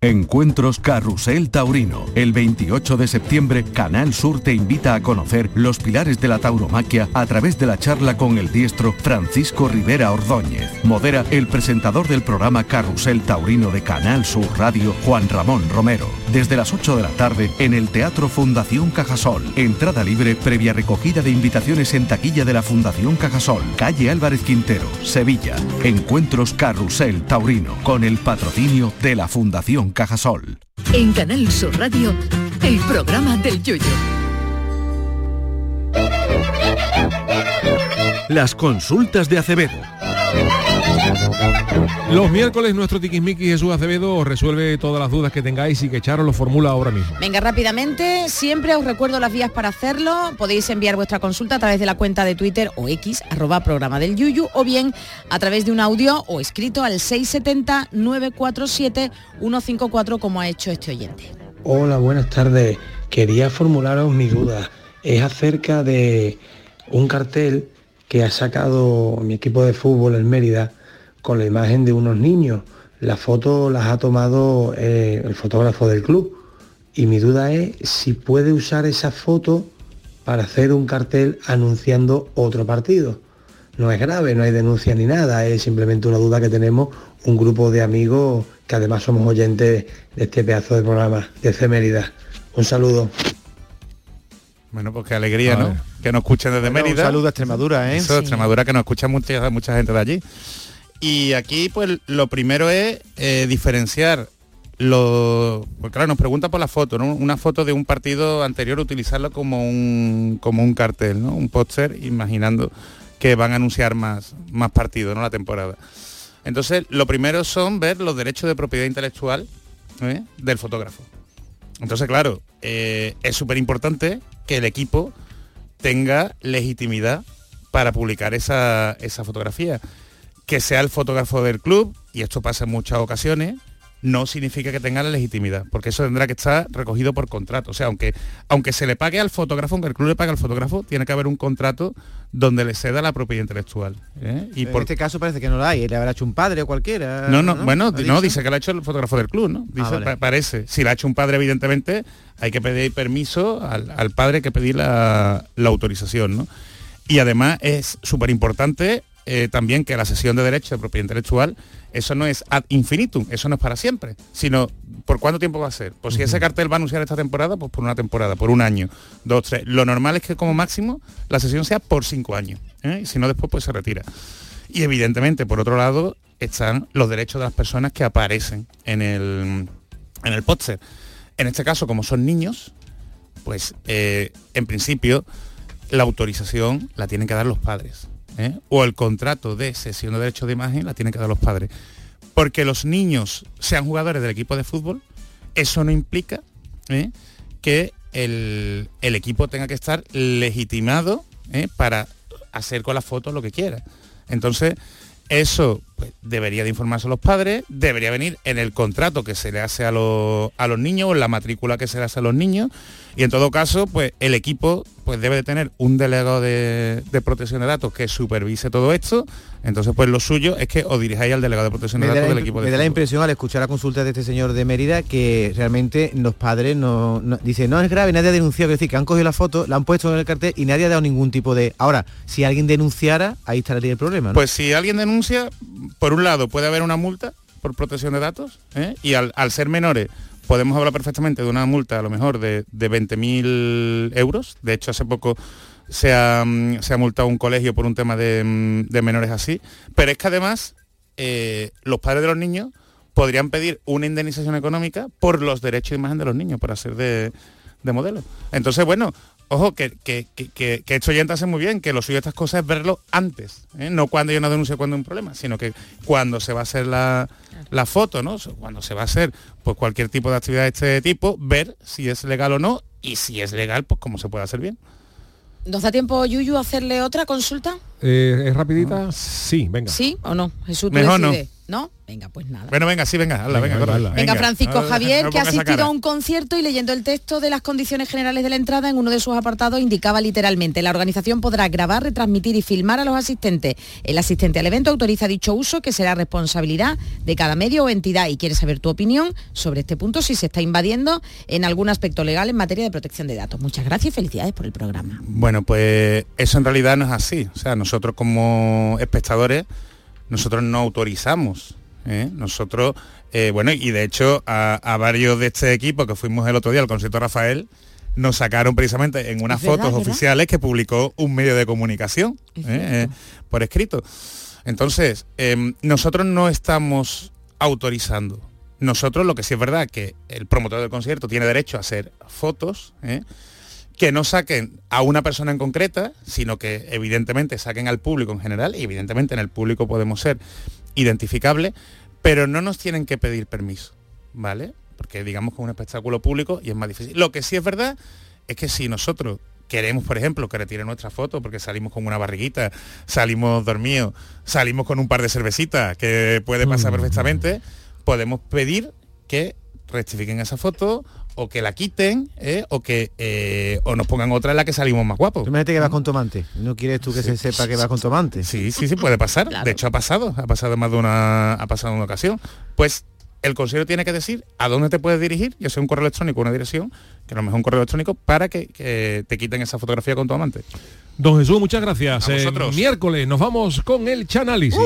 Encuentros Carrusel Taurino. El 28 de septiembre, Canal Sur te invita a conocer los pilares de la tauromaquia a través de la charla con el diestro Francisco Rivera Ordóñez. Modera el presentador del programa Carrusel Taurino de Canal Sur Radio, Juan Ramón Romero. Desde las 8 de la tarde en el Teatro Fundación Cajasol. Entrada libre previa recogida de invitaciones en taquilla de la Fundación Cajasol, calle Álvarez Quintero, Sevilla. Encuentros Carrusel Taurino con el patrocinio de la Fundación Cajasol. En Canal Sur Radio, el programa del yoyo. Las consultas de Acevedo. Los miércoles nuestro tiquismiqui Jesús Acevedo os resuelve todas las dudas que tengáis y que Charo lo formula ahora mismo. Venga, rápidamente, siempre os recuerdo las vías para hacerlo. Podéis enviar vuestra consulta a través de la cuenta de Twitter o X, arroba programa del Yuyu, o bien a través de un audio o escrito al 670-947-154 como ha hecho este oyente. Hola, buenas tardes. Quería formularos mi duda. Es acerca de un cartel que ha sacado mi equipo de fútbol en Mérida con la imagen de unos niños. La foto las ha tomado eh, el fotógrafo del club. Y mi duda es si puede usar esa foto para hacer un cartel anunciando otro partido. no es grave, no hay denuncia ni nada, es simplemente una duda que tenemos un grupo de amigos que además somos oyentes de este pedazo de programa de Efemérida. Un saludo. Bueno, pues qué alegría, ¿no? Que nos escuchen desde Bueno, un Mérida. saludo a Extremadura, ¿eh? Eso, Sí. Extremadura, que nos escucha mucha, mucha gente de allí. Y aquí, pues, lo primero es eh, diferenciar lo... Pues claro, nos pregunta por la foto, ¿no? Una foto de un partido anterior, utilizarlo como un, como un cartel, ¿no? Un póster, imaginando que van a anunciar más, más partidos, ¿no? La temporada. Entonces, lo primero son ver los derechos de propiedad intelectual ¿eh? del fotógrafo. Entonces, claro, eh, es súper importante que el equipo tenga legitimidad para publicar esa, esa fotografía. Que sea el fotógrafo del club, y esto pasa en muchas ocasiones, no significa que tenga la legitimidad, porque eso tendrá que estar recogido por contrato. O sea, aunque, aunque se le pague al fotógrafo, aunque el club le pague al fotógrafo, tiene que haber un contrato donde le ceda la propiedad intelectual. ¿eh? Y en por- este caso parece que no la hay, le habrá hecho un padre o cualquiera. no, no, bueno, ¿Ha no, dice que lo ha hecho el fotógrafo del club, ¿no? Dice, Ah, vale. pa- parece. Si lo ha hecho un padre, evidentemente, hay que pedir permiso al, al padre, hay que pedir la, la autorización, ¿no? Y además es súper importante eh, también que la sesión de derecho de propiedad intelectual, eso no es ad infinitum, eso no es para siempre, sino por cuánto tiempo va a ser. Pues si ese cartel va a anunciar esta temporada, pues por una temporada, por un año, dos, tres. Lo normal es que como máximo la sesión sea por cinco años, ¿eh? y si no después pues se retira. Y evidentemente, por otro lado, están los derechos de las personas que aparecen en el, en el póster. En este caso, como son niños, pues eh, en principio la autorización la tienen que dar los padres. ¿Eh? O el contrato de sesión de derechos de imagen la tienen que dar los padres. Porque los niños sean jugadores del equipo de fútbol, eso no implica ¿eh? que el, el equipo tenga que estar legitimado ¿eh? para hacer con la foto lo que quiera. Entonces, eso pues, debería de informarse a los padres, debería venir en el contrato que se le hace a, a los niños o en la matrícula que se le hace a los niños y en todo caso, pues el equipo pues debe de tener un delegado de, de protección de datos que supervise todo esto. Entonces, pues lo suyo es que os dirijáis al delegado de protección de da, datos del equipo de me da la impresión al escuchar la consulta de este señor de Mérida que realmente los padres no, no- dicen no es grave, nadie ha denunciado, es decir, que han cogido la foto, la han puesto en el cartel y nadie ha dado ningún tipo de. Ahora, si alguien denunciara, ahí estaría el problema. ¿no? Pues si alguien denuncia, por un lado puede haber una multa por protección de datos ¿eh? y al, al ser menores podemos hablar perfectamente de una multa a lo mejor de, de 20.000 euros. De hecho, hace poco se ha, mm, se ha multado un colegio por un tema de, mm, de menores así. Pero es que además eh, los padres de los niños podrían pedir una indemnización económica por los derechos de imagen de los niños, por hacer de, de modelo. Entonces, bueno, ojo, que, que, que, que, esto ya hace muy bien, que lo suyo de estas cosas es verlo antes, ¿eh? no cuando hay una denuncia, cuando hay un problema, sino que cuando se va a hacer la, la foto, ¿no? Cuando se va a hacer pues cualquier tipo de actividad de este tipo, ver si es legal o no, y si es legal, pues cómo se puede hacer bien. ¿Nos da tiempo, Yuyu, a hacerle otra consulta? Eh, ¿Es rapidita? Sí, venga. ¿Sí o no? Jesús, Mejor no. decide. ¿No? Venga, pues nada. Bueno, venga, sí, venga, hazla, venga, Venga, hazla. Venga, Francisco Ah, Javier, no que ha asistido a un concierto y leyendo el texto de las condiciones generales de la entrada en uno de sus apartados indicaba literalmente, la organización podrá grabar, retransmitir y filmar a los asistentes. El asistente al evento autoriza dicho uso que será responsabilidad de cada medio o entidad y quiere saber tu opinión sobre este punto si se está invadiendo en algún aspecto legal en materia de protección de datos. Muchas gracias y felicidades por el programa. Bueno, pues eso en realidad no es así. O sea, nosotros como espectadores, nosotros no autorizamos. ¿eh? Nosotros, eh, bueno, y de hecho a, a varios de este equipo que fuimos el otro día al concierto Rafael, nos sacaron precisamente en unas verdad, fotos ¿verdad? oficiales que publicó un medio de comunicación ¿eh? Por escrito. Entonces, em, nosotros no estamos autorizando. Nosotros lo que sí es verdad que el promotor del concierto tiene derecho a hacer fotos. Que no saquen a una persona en concreta, sino que evidentemente saquen al público en general, y evidentemente en el público podemos ser identificables, pero no nos tienen que pedir permiso, ¿vale? Porque digamos que es un espectáculo público y es más difícil. Lo que sí es verdad es que si nosotros queremos, por ejemplo, que retire nuestra foto porque salimos con una barriguita, salimos dormidos, salimos con un par de cervecitas, que puede pasar perfectamente, podemos pedir que rectifiquen esa foto o que la quiten ¿eh? o que eh, o nos pongan otra en la que salimos más guapos. Tú Imagínate que vas con tu amante. ¿No quieres tú que se sepa que vas con tu amante? Sí, sí, sí, puede pasar. De hecho, ha pasado. Ha pasado más de una, ha pasado en una ocasión. Pues el consejero tiene que decir a dónde te puedes dirigir, ya sea un correo electrónico una dirección, que a lo mejor un correo electrónico, para que, que te quiten esa fotografía con tu amante. Don Jesús, muchas gracias. A Eh, miércoles nos vamos con el Chanálisis.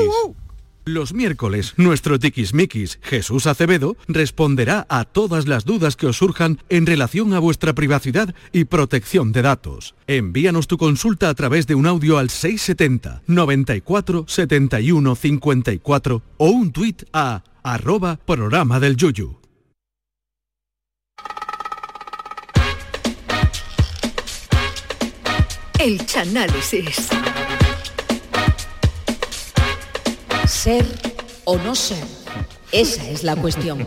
Los miércoles, nuestro tiquismiquis Jesús Acevedo responderá a todas las dudas que os surjan en relación a vuestra privacidad y protección de datos. Envíanos tu consulta a través de un audio al 670 94 71 54 o un tuit a arroba programa del Yuyu. El Chanálisis. Ser o no ser. Esa es la cuestión.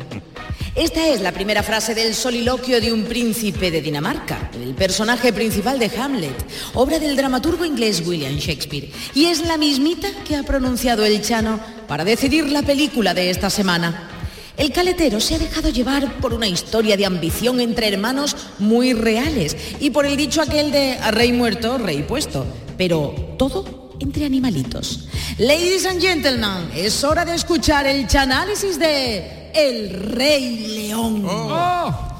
Esta es la primera frase del soliloquio de un príncipe de Dinamarca, el personaje principal de Hamlet, obra del dramaturgo inglés William Shakespeare. Y es la mismita que ha pronunciado el Chano para decidir la película de esta semana. El caletero se ha dejado llevar por una historia de ambición entre hermanos muy reales y por el dicho aquel de a rey muerto, rey puesto. Pero todo entre animalitos. Ladies and gentlemen, es hora de escuchar el chanálisis de El Rey León.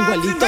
Igualito.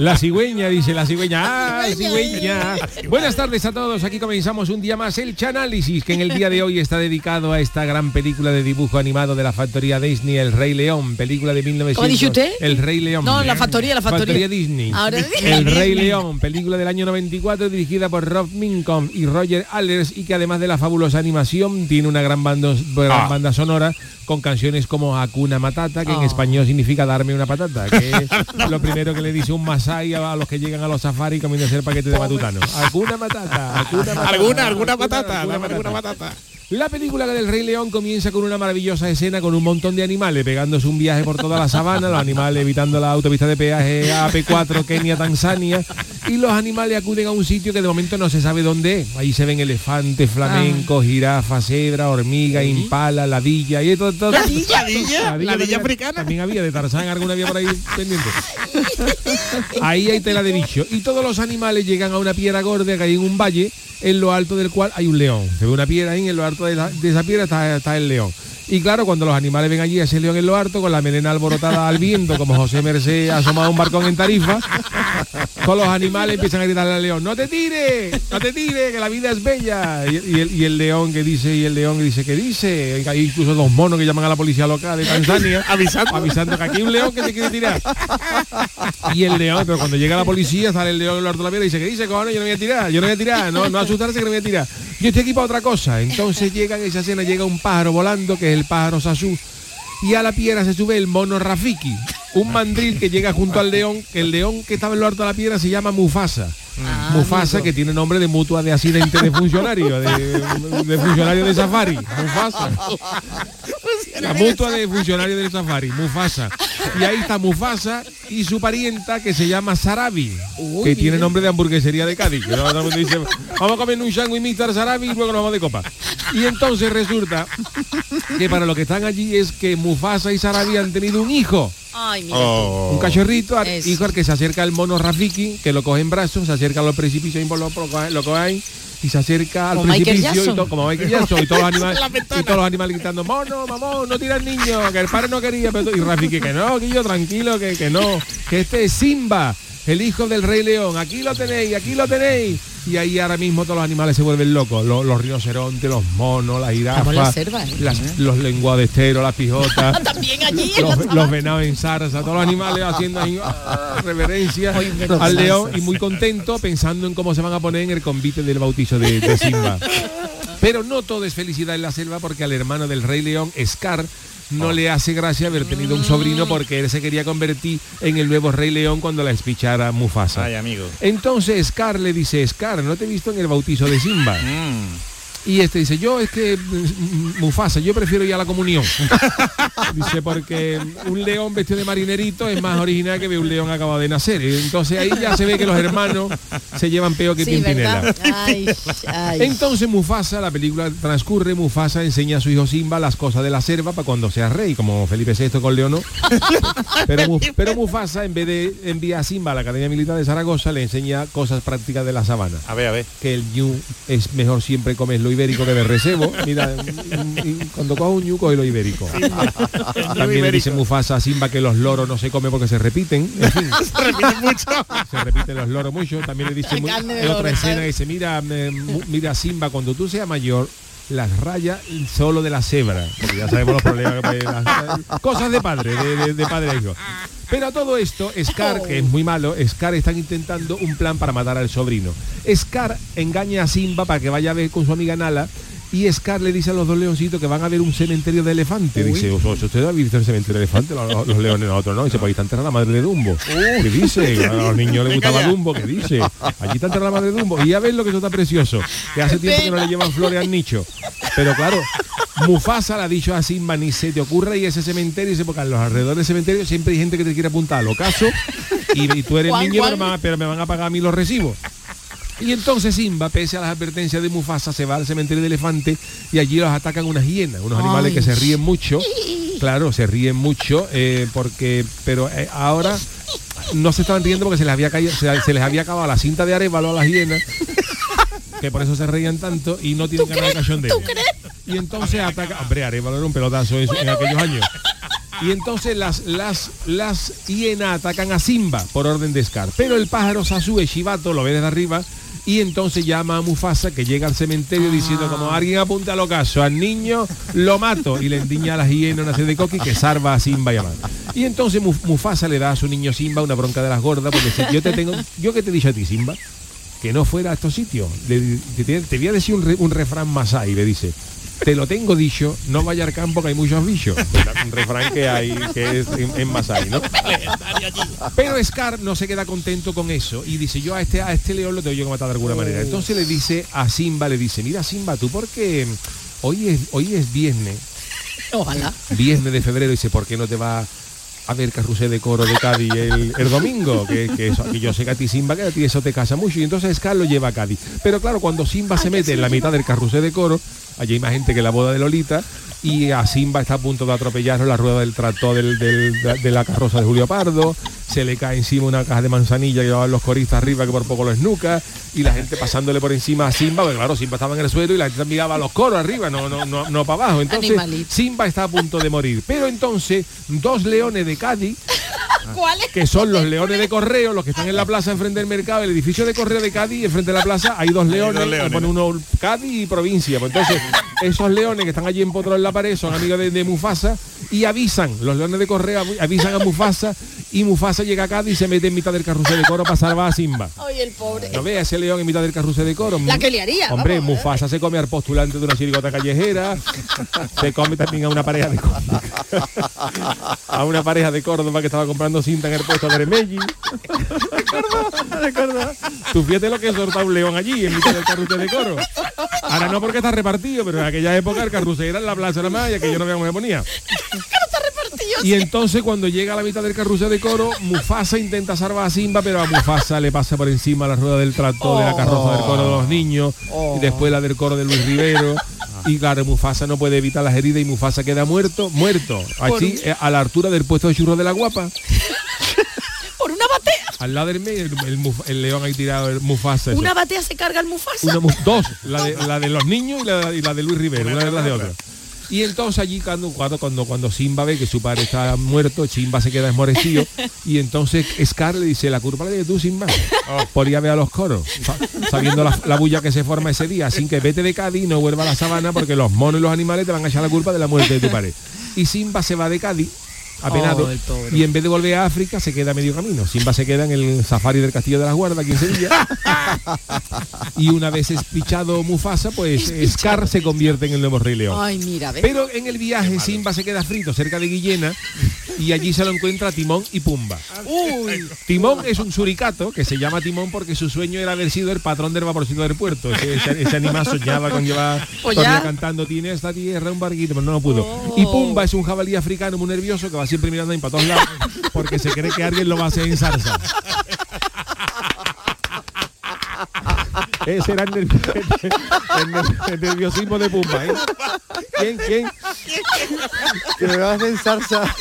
La cigüeña, dice la cigüeña. ¡Ah, cigüeña! Buenas tardes a todos. Aquí comenzamos un día más el Chanálisis, que en el día de hoy está dedicado a esta gran película de dibujo animado de la factoría Disney, El Rey León, película de 1900. ¿Cómo dicho usted? El Rey León. No, la factoría, la factoría. Disney. Ahora- El Rey León, película del año 94 dirigida por Rob Minkoff y Roger Allers y que además de la fabulosa animación tiene una gran bando- Ah. banda sonora con canciones como Hakuna Matata, que en Ah. español significa darme una patata, que es lo primero que le dice un masai a los que llegan a los safaris comiéndose el paquete de matutano. Hakuna Matata, Hakuna Matata. Alguna, alguna patata, alguna alguna patata. patata. La película del Rey León comienza con una maravillosa escena con un montón de animales pegándose un viaje por toda la sabana, los animales evitando la autopista de peaje AP4 Kenia Tanzania y los animales acuden a un sitio que de momento no se sabe dónde es. Ahí se ven elefantes, flamencos, jirafas, cebra, hormiga, impala, ladilla y todo, todo- ¿Ladilla? ¿Ladilla? Ladilla ¿Ladilla también- africana? También había de Tarzán, alguna había por ahí pendiente. Ahí hay tela de bicho. Y todos los animales llegan a una piedra gorda que hay en un valle, en lo alto del cual hay un león. Se ve una piedra ahí, en lo alto de, la- esa piedra está el león. Y claro, cuando los animales ven allí a ese león en lo alto, con la melena alborotada al viento, como José Merced asomado a un barcón en Tarifa, con los animales empiezan a gritarle al león, no te tires, no te tires, que la vida es bella. Y, y el, y el león que dice, y el león que dice, ¿qué dice? Hay incluso dos monos que llaman a la policía local de Tanzania, avisando, avisando que aquí hay un león que te quiere tirar. Y el león, pero cuando llega la policía, sale el león en el orto de la piedra y dice, ¿qué dice, cojones? Yo no voy a tirar, yo no voy a tirar, no, no asustarse que no voy a tirar. Yo estoy aquí para otra cosa. Entonces llega en esa escena, llega un pájaro volando, que es el pájaro Sasú, y a la piedra se sube el mono Rafiki, un mandril que llega junto al león, que el león que estaba en lo alto de la piedra se llama Mufasa. Mufasa, que tiene nombre de mutua de accidente de funcionario, de, de funcionario de safari. Mufasa. La mutua de funcionario del safari, Mufasa. Y ahí está Mufasa y su parienta que se llama Sarabi, que tiene nombre de hamburguesería de Cádiz. Dice, vamos a comer un sándwich Mr. Sarabi y luego nos vamos de copa. Y entonces resulta que para los que están allí es que Mufasa y Sarabi han tenido un hijo. Ay, mira. Oh. Un cachorrito, hijo al que se acerca el mono Rafiki, que lo coge en brazos, se acerca a los precipicios y lo, lo, coge- lo coge ahí, y se acerca al Como precipicio y Jackson. to- como Michael Jackson y todos los animales y todos los animales gritando mono mamón no tira al niño que el padre no quería pero, y Rafiki que no Guillo tranquilo que, que no que este es Simba el hijo del rey león aquí lo tenéis aquí lo tenéis y ahí ahora mismo todos los animales se vuelven locos los, los rinocerontes los monos las en la jirafas selva, ¿eh? las- los lenguados de estero las pijotas También allí en la los, sabana. los venados en zarza, todos los animales haciendo ahí, ah, reverencia al león y muy contento pensando en cómo se van a poner en el convite del bautizo de, de Simba. Pero no todo es felicidad en la selva porque al hermano del rey león, Scar, no le hace gracia haber tenido un sobrino porque él se quería convertir en el nuevo rey león cuando la espichara Mufasa. Ay, amigo. Entonces Scar le dice, Scar, ¿no te he visto en el bautizo de Simba? Mm. Y este dice, yo es que mm, Mufasa, yo prefiero ir a la comunión. dice, porque un león vestido de marinerito es más original que un león acabado de nacer. Entonces ahí ya se ve que los hermanos se llevan peor que Sí, Pimpinela. ¿verdad? Ay, ay. Entonces Mufasa, la película transcurre, Mufasa enseña a su hijo Simba las cosas de la selva para cuando sea rey, como Felipe VI con Leonor. Pero, pero Mufasa, en vez de enviar a Simba a la Academia Militar de Zaragoza, le enseña cosas prácticas de la sabana. A ver, a ver. Que el ñu es mejor siempre comer lo ibérico que de recebo. Mira, y- y cuando coge un ñu, coge lo ibérico. También le dice Mufasa a Simba que los loros no se comen porque se repiten. En fin, Se repite mucho. se repiten los loros mucho. También le dice en otra escena ¿sabes? dice, mira, eh, mu- mira Simba, cuando tú seas mayor, las rayas solo de la cebra. Porque ya sabemos los problemas que cosas de padre, de, de- de padre hijo. Pero a todo esto, Scar, que es muy malo, Scar están intentando un plan para matar al sobrino. Scar engaña a Simba para que vaya a ver con su amiga Nala. Y Scar le dice a los dos leoncitos que van a ver un cementerio de elefante. Dice, "¿Os- os- ¿usted ha visto el cementerio de elefante? Los, los leones, nosotros no. Dice, pues ahí está enterrada la madre de Dumbo. ¿Qué dice? A los niños les gustaba Dumbo. ¿Qué dice? Allí está enterrada la madre de Dumbo. Y ya ves lo que eso está precioso. Que hace tiempo que no le llevan flores al nicho. Pero claro, Mufasa le ha dicho a Simba, ni se te ocurra ir a ese cementerio. Dice, porque a los alrededores del cementerio siempre hay gente que te quiere apuntar al ocaso. Y, y tú eres niño, me, pero me van a pagar a mí los recibos. Y entonces Simba, pese a las advertencias de Mufasa, se va al cementerio de elefante y allí los atacan unas hienas, unos animales Ay. que se ríen mucho. Claro, se ríen mucho, eh, porque, pero eh, ahora no se estaban riendo porque se les había caído, se, se les había acabado la cinta de arévalo a las hienas, que por eso se reían tanto y no tienen ganas de cachondeo. Y entonces ataca, hombre, arévalo era un pelotazo en, en aquellos años. Y entonces las, las, las hienas atacan a Simba por orden de Scar. Pero el pájaro Sasue Shibato lo ve desde arriba y entonces llama a Mufasa que llega al cementerio diciendo como alguien apunta al ocaso, al niño lo mato y le endiña a las hienas una serie de coquis que salva a Simba y a Man. Y entonces Muf- Mufasa le da a su niño Simba una bronca de las gordas porque dice, yo te tengo, yo que te he dicho a ti Simba, que no fuera a estos sitios. Le- te, te- voy a decir un, re- un refrán le dice. Te lo tengo dicho, no vaya al campo que hay muchos bichos. Un refrán que hay, que es en, en Masai, ¿no? Pero Scar no se queda contento con eso y dice, yo a este, a este león lo tengo yo que matar de alguna manera. Entonces le dice a Simba, le dice, mira Simba, tú porque hoy es, hoy es viernes, Ojalá. viernes de febrero, dice, ¿por qué no te va a ver carrusel de coro de Cádiz el, el domingo? Que, que eso, que yo sé que a ti Simba, que a ti eso te casa mucho. Y entonces Scar lo lleva a Cádiz. Pero claro, cuando Simba se mete en la mitad del carrusel de coro, allí hay más gente que la boda de Lolita, y a Simba está a punto de atropellarlo la rueda del tractor del- del- de la carroza de Julio Pardo, se le cae encima una caja de manzanilla que llevaban los coristas arriba que por poco lo esnuca, y la gente pasándole por encima a Simba, porque claro, Simba estaba en el suelo y la gente miraba a los coros arriba, no, no, no, no para abajo. Entonces Animalito. Simba está a punto de morir. Pero entonces, dos leones de Cádiz, que son los leones de correo, los que están en la plaza enfrente del mercado, el edificio de correo de Cádiz, enfrente de la plaza hay dos leones, dos leones. pone uno Cádiz y provincia. Pues entonces, esos leones que están allí empotrados en la pared son amigos de, de Mufasa y avisan, los leones de correo avi- avisan a Mufasa y Mufasa llega a Cádiz y se mete en mitad del carrusel de coro para salvar a Simba. Ay, el pobre. No vea ese león en mitad del carrusel de coro. La que liaría, Hombre, vamos, Mufasa se come al postulante de una chirigota callejera, se come también a una pareja de Córdoba, a una pareja de Córdoba que estaba comprando cinta en el puesto de Remelli. Tú fíjate lo que soltaba un león allí en mitad del carrusel de coro. Ahora no porque está repartido, pero en aquella época el carrusel era en la plaza de la Maya, que yo no veía cómo me ponía. Y entonces cuando llega a la mitad del carrusel de coro, Mufasa intenta salvar a Simba, pero a Mufasa le pasa por encima la rueda del tractor de la carroza del coro de los niños y después la del coro de Luis Rivero. Y claro, Mufasa no puede evitar las heridas y Mufasa queda muerto, muerto. Así, eh, a la altura del puesto de churros de la guapa. Al lado del medio, el, el león ahí tirado, el Mufasa. eso. Una batea se carga el Mufasa. Una dos, la de, la de los niños y la, y la de Luis Rivero, una detrás de otra. Y entonces allí cuando, cuando, cuando, Simba ve que su padre está muerto, Simba se queda esmorecido y entonces Scar le dice, la culpa la de tú, Simba, por ir a ver a los coros, sa- sabiendo la, la bulla que se forma ese día, así que vete de Cádiz y no vuelva a la sabana porque los monos y los animales te van a echar la culpa de la muerte de tu padre. Y Simba se va de Cádiz apenado Oh, y en vez de volver a África se queda a medio camino. Simba se queda en el safari del Castillo de las Guardas aquí en Sevilla. y una vez espichado Mufasa, pues Scar se convierte en el nuevo Rey León. Ay, mira, ¿ves? Pero en el viaje Simba se queda frito cerca de Guillena y allí se lo encuentra Timón y Pumba. Uy. Timón es un suricato que se llama Timón porque su sueño era haber sido el patrón del vaporcito del puerto. Ese, ese- ese animal soñaba con llevar Pues cantando, tiene esta tierra un barquito, pero no lo pudo. Y Pumba es un jabalí africano muy nervioso que va siempre mirando para todos lados porque se cree que alguien lo va a hacer en salsa. Ese era el, nervi- el ner- el nerviosismo de Pumba, ¿eh? ¿Quién, quién? Que me vas a hacer salsa.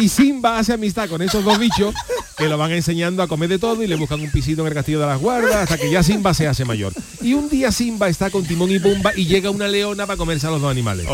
Y Simba hace amistad con esos dos bichos que lo van enseñando a comer de todo y le buscan un pisito en el castillo de las guardas hasta que ya Simba se hace mayor. Y un día Simba está con Timón y Pumba y llega una leona para comerse a los dos animales.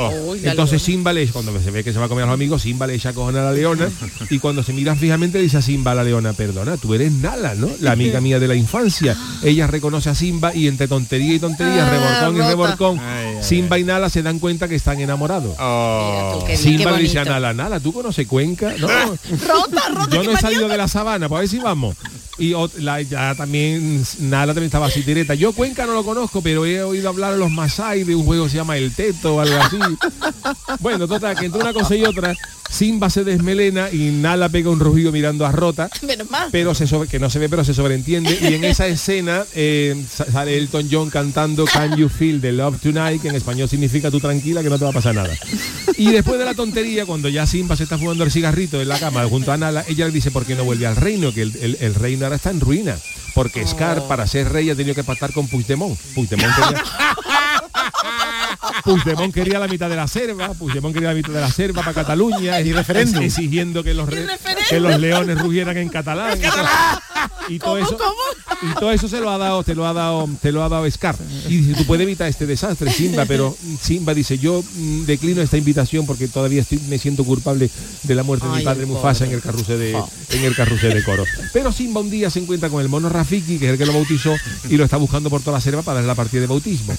La Entonces. Simba le cuando se ve que se va a comer a los amigos, Simba le echa cojón a la leona y cuando se mira fijamente le dice a Simba a la leona, perdona, tú eres Nala, ¿no? La amiga mía de la infancia. Ella reconoce a Simba y entre tontería y tontería, Ah, reborcón y reborcón, Ay, ay, Simba y Nala se dan cuenta que están enamorados. Oh. Simba le dice a. Nala, Nala, ¿tú conoces Cuenca? No, Rota, rota, yo no he salido de la sabana, pues a ver si vamos. Y la- ya también, Nala también estaba así directa. Yo Cuenca no lo conozco, pero he oído hablar a los Masai de un juego que se llama El Teto o algo así. Bueno, total, que entre una cosa y otra, Simba se desmelena y Nala pega un rugido mirando a Rota. Menos mal. Pero se sobre- que no se ve, pero se sobreentiende. Y en esa escena eh, sa- sale Elton John cantando Can You Feel the Love Tonight, que en español significa tú tranquila que no te va a pasar nada. Y después de la tontería, cuando ya Simba se está fumando el cigarrito en la cama junto a Nala, ella le dice por qué no vuelve al reino, que el, el- el reino ahora está en ruina. Porque Scar, para ser rey, ha tenido que pactar con Puigdemont. Puigdemont quería, Puigdemont quería la mitad de la selva, Puigdemont quería la mitad de la selva para Cataluña, y referéndum exigiendo que los, re- que los leones rugieran en catalán. Y todo eso, y todo eso se lo ha dado, te lo ha dado, te lo ha dado Scar. Y dice, tú puedes evitar este desastre, Simba, pero Simba dice, yo mm, declino esta invitación porque todavía estoy, me siento culpable de la muerte de mi padre Mufasa en el carrusel de, en el carrusel de coro. Pero Simba un día se encuentra con el mono Rafiki, que es el que lo bautizó, y lo está buscando por toda la selva para darle la partida de bautismo.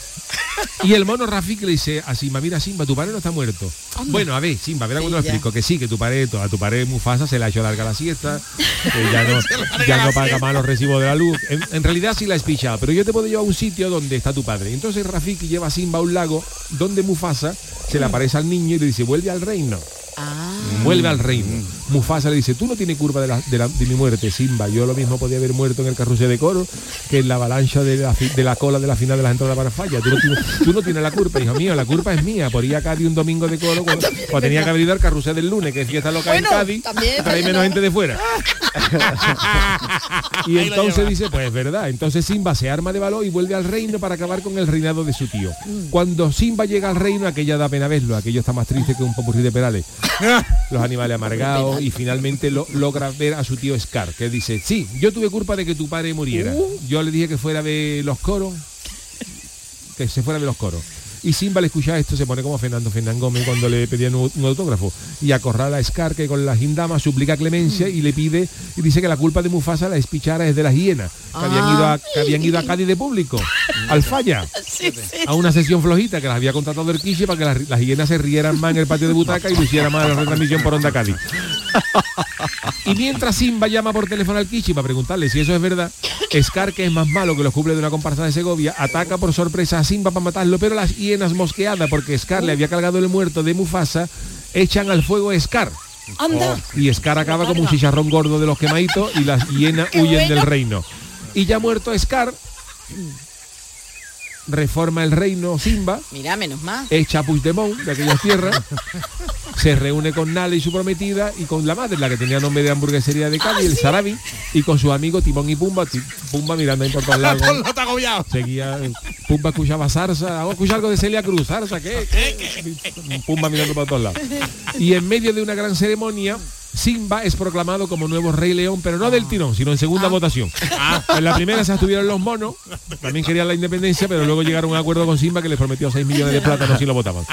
Y el mono Rafiki le dice a Simba, mira Simba, tu padre no está muerto. Bueno, a ver, Simba, verá cuando lo Sí, explico, que sí, que tu padre, a tu padre Mufasa se le ha hecho larga la siesta, que ya no, ya no paga más los recibos de la luz. En, realidad sí la has pichado, pero yo te puedo llevar a un sitio donde está tu padre. Entonces Rafiki lleva a Simba a un lago donde Mufasa se le aparece al niño y le dice, vuelve al reino. Vuelve al reino. Mufasa le dice, tú no tienes curva de, la- de la- de mi muerte, Simba. Yo lo mismo podía haber muerto en el carrusel de coro que en la avalancha de la, fi- de la cola de la final de las entradas para falla. Tú no, tienes, tú no tienes la culpa, hijo mío. La culpa es mía. Por ir a Cádiz un domingo de coro cuando, cuando tenía que haber ido al carrusel del lunes, que es fiesta local Bueno, en Cádiz. también, pero hay también menos no. gente de fuera. y entonces dice, pues es verdad. Entonces Simba se arma de valor y vuelve al reino para acabar con el reinado de su tío. Cuando Simba llega al reino, aquella da pena verlo, aquello está más triste que un popurrí de perales. Los animales amargados y finalmente lo, logra ver a su tío Scar, que dice, sí, yo tuve culpa de que tu padre muriera. Yo le dije que fuera de los coros, que se fuera de los coros. Y Simba al escuchar esto se pone como Fernando Fernán Gómez cuando le pedían un, un autógrafo y acorrala a Scar que con la gindama suplica clemencia y le pide y dice que la culpa de Mufasa la espichara es de las hienas que habían ido a, que habían ido a Cádiz de público al falla a una sesión flojita que las había contratado el Quiche para que las, las hienas se rieran más en el patio de butaca y lo hiciera más la retransmisión por Onda Cádiz. Y mientras Simba llama por teléfono al Kichi para preguntarle si eso es verdad, Scar, que es más malo que los cubles de una comparsa de Segovia, ataca por sorpresa a Simba para matarlo, pero las hienas mosqueadas, porque Scar le había cargado el muerto de Mufasa, echan al fuego a Scar. Anda. Y Scar acaba como un chicharrón gordo de los quemaditos y las hienas huyen del reino. Y ya muerto Scar, reforma el reino Simba, Mira, menos mal. echa a Puigdemont de aquellas tierras, se reúne con Nala y su prometida y con la madre, la que tenía nombre de hamburguesería de Cádiz, el Sarabi, y con su amigo Timón y Pumba, Pumba mirando ahí por todos lados. Ponlo, está agobiado. Seguía, eh, Pumba escuchaba zarza, vamos a escuchar algo de Celia Cruz, zarza, ¿qué? ¿Qué? Pumba mirando por todos lados. Y en medio de una gran ceremonia, Simba es proclamado como nuevo rey león, pero no del tirón, sino en segunda votación. En la primera se abstuvieron los monos, también querían la independencia, pero luego llegaron a un acuerdo con Simba que les prometió 6 millones de plátanos si lo votaban.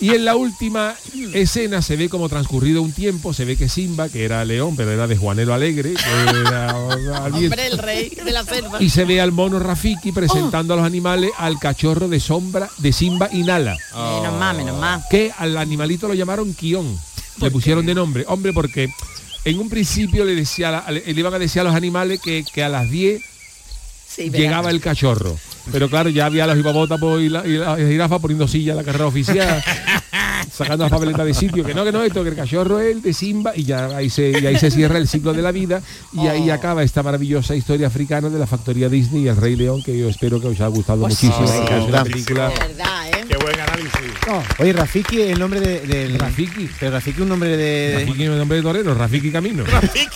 Y en la última escena se ve como transcurrido un tiempo, se ve que Simba, que era león, pero era de Juanelo Alegre, que era alguien- Hombre, el rey de la selva. y se ve al mono Rafiki presentando a los animales al cachorro de sombra de Simba y Nala. Menos mal, menos mal. Que al animalito lo llamaron Kion. Le pusieron de nombre. Hombre, porque en un principio le decía la- le, le iban a decir a los animales que, que a las 10 Sí, verá. llegaba el cachorro. Pero claro, ya había los hipopótamos y la, y la jirafa poniendo silla a la carrera oficial. sacando las papeletas de sitio, que no, que no, esto, que el cachorro es el de Simba, y ya ahí se, y ahí se cierra el ciclo de la vida, y ahí acaba esta maravillosa historia africana de la factoría Disney y el Rey León, que yo espero que os haya gustado Pues muchísimo. sí, porque es una verdad. película Qué buen análisis. Oye, Rafiki es el nombre de, del... Rafiki. Pero Rafiki es un nombre de... Rafiki es un nombre de torero, Rafiki Camino.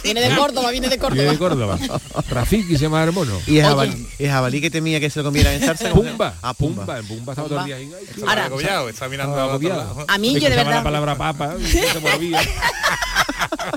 Viene de Córdoba, viene de Viene de Córdoba. Rafiki se llama el mono. Y el jabalí, el jabalí que temía que se lo comiera en zarza. Pumba. Ah, Pumba. Pumba. En Pumba estaba todo el día ahí. Ahora- está mirando A mí, yo de verdad- la palabra papa.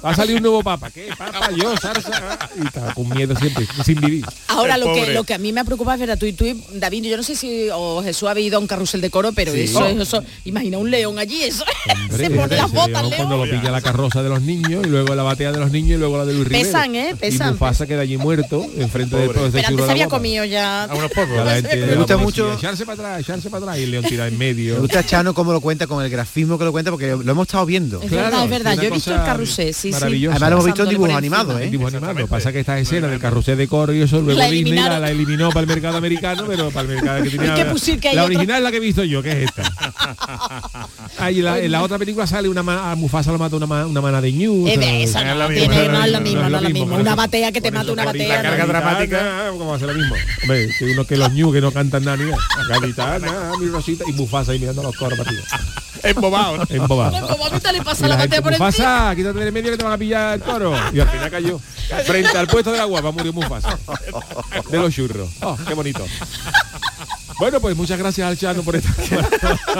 Va a salir un nuevo papa. ¿Qué? Papa, yo, zarza. Y estaba con miedo siempre, sin vivir. Ahora El lo que, lo que a mí me preocupa es ver a tú y tú, David, yo no sé si o Jesús ha ido a un carrusel de coro, pero Sí. eso Oh. es eso. Imagina un león allí, eso. Hombre, se pone las botas, león cuando lo pilla la carroza de los niños y luego la batea de los niños y luego la de Luis Rivero. Pesan, ¿eh? Pesan, Y Mufasa queda allí muerto enfrente de Pobre. Pero antes de había comido ya. A unos pocos. Ya la gente Me gusta mucho- echarse para atrás, echarse para atrás y el león tira en medio. Me gusta Chano cómo lo cuenta, con el grafismo que lo cuenta, porque lo hemos estado viendo. Es verdad, es verdad. Yo he visto el carrusel, sí, sí. maravillosa. Además lo hemos visto en por dibujos animados, ¿eh? dibujos animados. Pasa que esta escena del carrusel de coro y eso luego La Disney la, eliminó para el mercado americano, pero para el mercado que tenía. que pusir que hay la original es la que he visto yo, que es esta. Ah, la- en la otra película sale una ma- a Mufasa lo mata una, ma- una mana de. Eh, sea, esa no no, tiene lo mismo, no lo mismo, Una batea que te mata una batea. la carga dramática. ¿Cómo va a ser lo mismo? Hombre, que uno que los ñu que no cantan nada ni nada. Gaditana, mi rosita y Mufasa ahí mirando los coros. Embobado, ¿no? Embobado. Como ahorita le Y pasa la gente, por encima. Mufasa, quítate del medio que te van a pillar el toro. Y al final cayó. Frente al puesto de la guapa murió Mufasa. De los churros. Oh, qué bonito. Bueno, pues muchas gracias al Chano por esta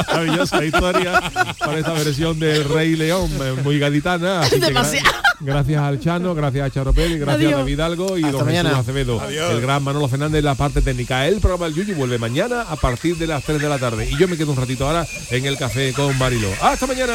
maravillosa historia, por esta versión del Rey León, eh, muy gaditana. Así que gra- Demasiado. gracias al Chano, gracias a Charo Pérez, gracias Adiós. a David Algo y Hasta don Jesús mañana. Acevedo. Adiós. El gran Manolo Fernández en la parte técnica. El programa del Yuyu vuelve mañana a partir de las 3 de la tarde. Y yo me quedo un ratito ahora en el café con Marilo. ¡Hasta mañana!